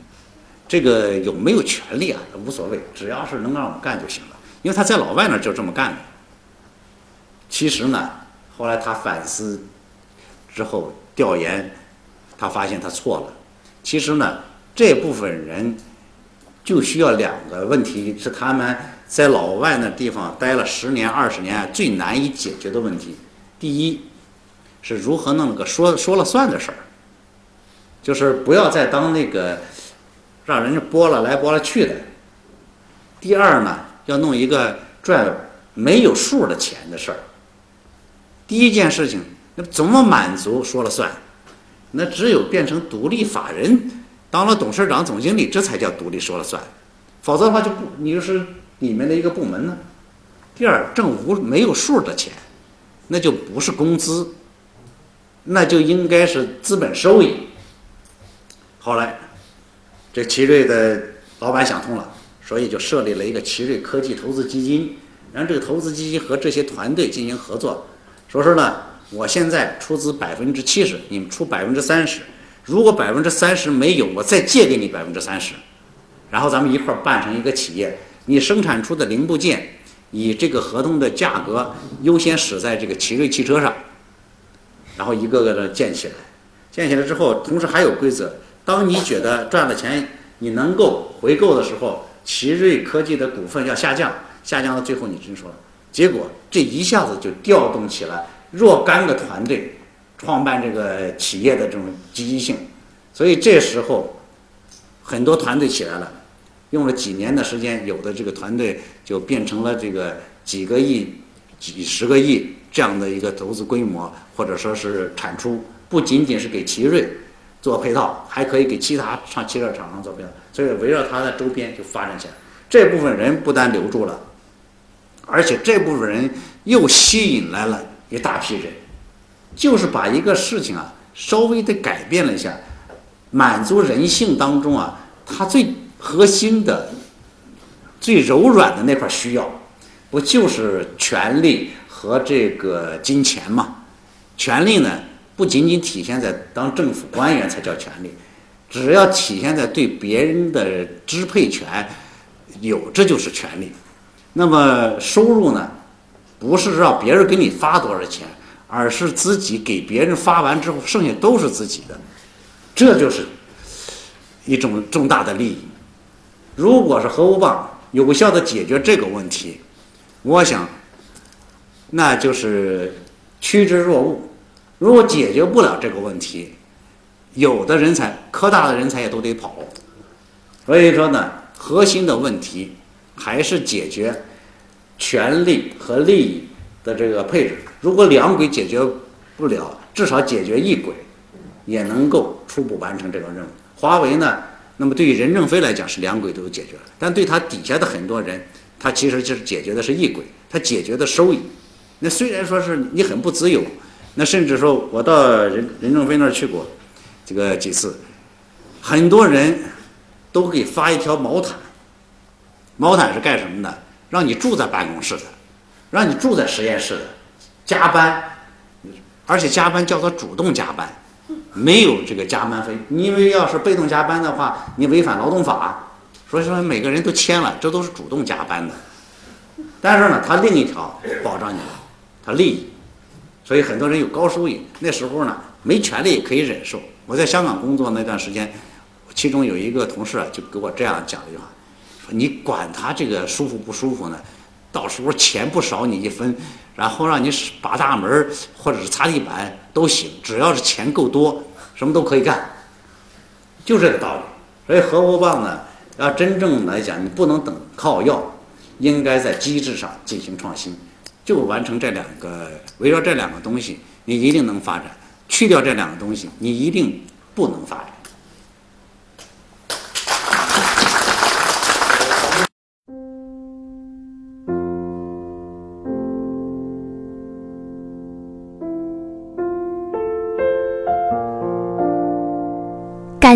这个有没有权利啊无所谓，只要是能让我们干就行了。因为他在老外那儿就这么干的。其实呢，后来他反思之后调研，他发现他错了。其实呢，这部分人就需要两个问题，是他们在老外那地方待了十年、二十年最难以解决的问题。第一，是如何弄个说说了算的事儿，就是不要再当那个让人家拨了来拨了去的。第二呢？要弄一个赚没有数的钱的事儿。第一件事情，那怎么满足说了算？那只有变成独立法人，当了董事长、总经理，这才叫独立说了算。否则的话，就不你就是里面的一个部门呢。第二，挣无没有数的钱，那就不是工资，那就应该是资本收益。后来，这奇瑞的老板想通了，所以就设立了一个奇瑞科技投资基金，让这个投资基金和这些团队进行合作。说是呢，我现在出资百分之七十，你们出百分之三十。如果百分之三十没有，我再借给你百分之三十，然后咱们一块儿办成一个企业。你生产出的零部件，以这个合同的价格优先使在这个奇瑞汽车上，然后一个个的建起来。建起来之后，同时还有规则：当你觉得赚了钱，你能够回购的时候，奇瑞科技的股份要下降，下降到最后你真说了。结果这一下子就调动起来若干个团队。创办这个企业的这种积极性，所以这时候很多团队起来了，用了几年的时间，有的这个团队就变成了这个几个亿、几十个亿这样的一个投资规模，或者说是产出，不仅仅是给奇瑞做配套，还可以给其他上汽车厂商做配套，所以围绕它的周边就发展起来。这部分人不但留住了，而且这部分人又吸引来了一大批人。就是把一个事情啊稍微的改变了一下，满足人性当中啊它最核心的、最柔软的那块需要，不就是权力和这个金钱嘛？权力呢不仅仅体现在当政府官员才叫权力，只要体现在对别人的支配权有，这就是权力。那么收入呢，不是让别人给你发多少钱。而是自己给别人发完之后，剩下都是自己的，这就是一种重大的利益。如果是核武棒有效的解决这个问题，我想那就是趋之若鹜。如果解决不了这个问题，有的人才科大的人才也都得跑。所以说呢，核心的问题还是解决权力和利益的这个配置。如果两轨解决不了，至少解决一轨，也能够初步完成这个任务。华为呢，那么对于任正非来讲是两轨都解决了，但对他底下的很多人，他其实就是解决的是一轨，他解决的收益。那虽然说是你很不自由，那甚至说我到任任正非那儿去过，这个几次，很多人都给发一条毛毯，毛毯是干什么的？让你住在办公室的，让你住在实验室的。加班，而且加班叫做主动加班，没有这个加班费。因为要是被动加班的话，你违反劳动法。所以说每个人都签了，这都是主动加班的。但是呢，他另一条保障你了，他利益。所以很多人有高收益，那时候呢没权利可以忍受。我在香港工作那段时间，其中有一个同事啊，就给我这样讲了一句话：说你管他这个舒服不舒服呢？到时候钱不少你一分，然后让你把大门或者是擦地板都行，只要是钱够多，什么都可以干，就这个道理。所以核武棒呢，要真正来讲，你不能等靠要，应该在机制上进行创新，就完成这两个，围绕这两个东西，你一定能发展；去掉这两个东西，你一定不能发展。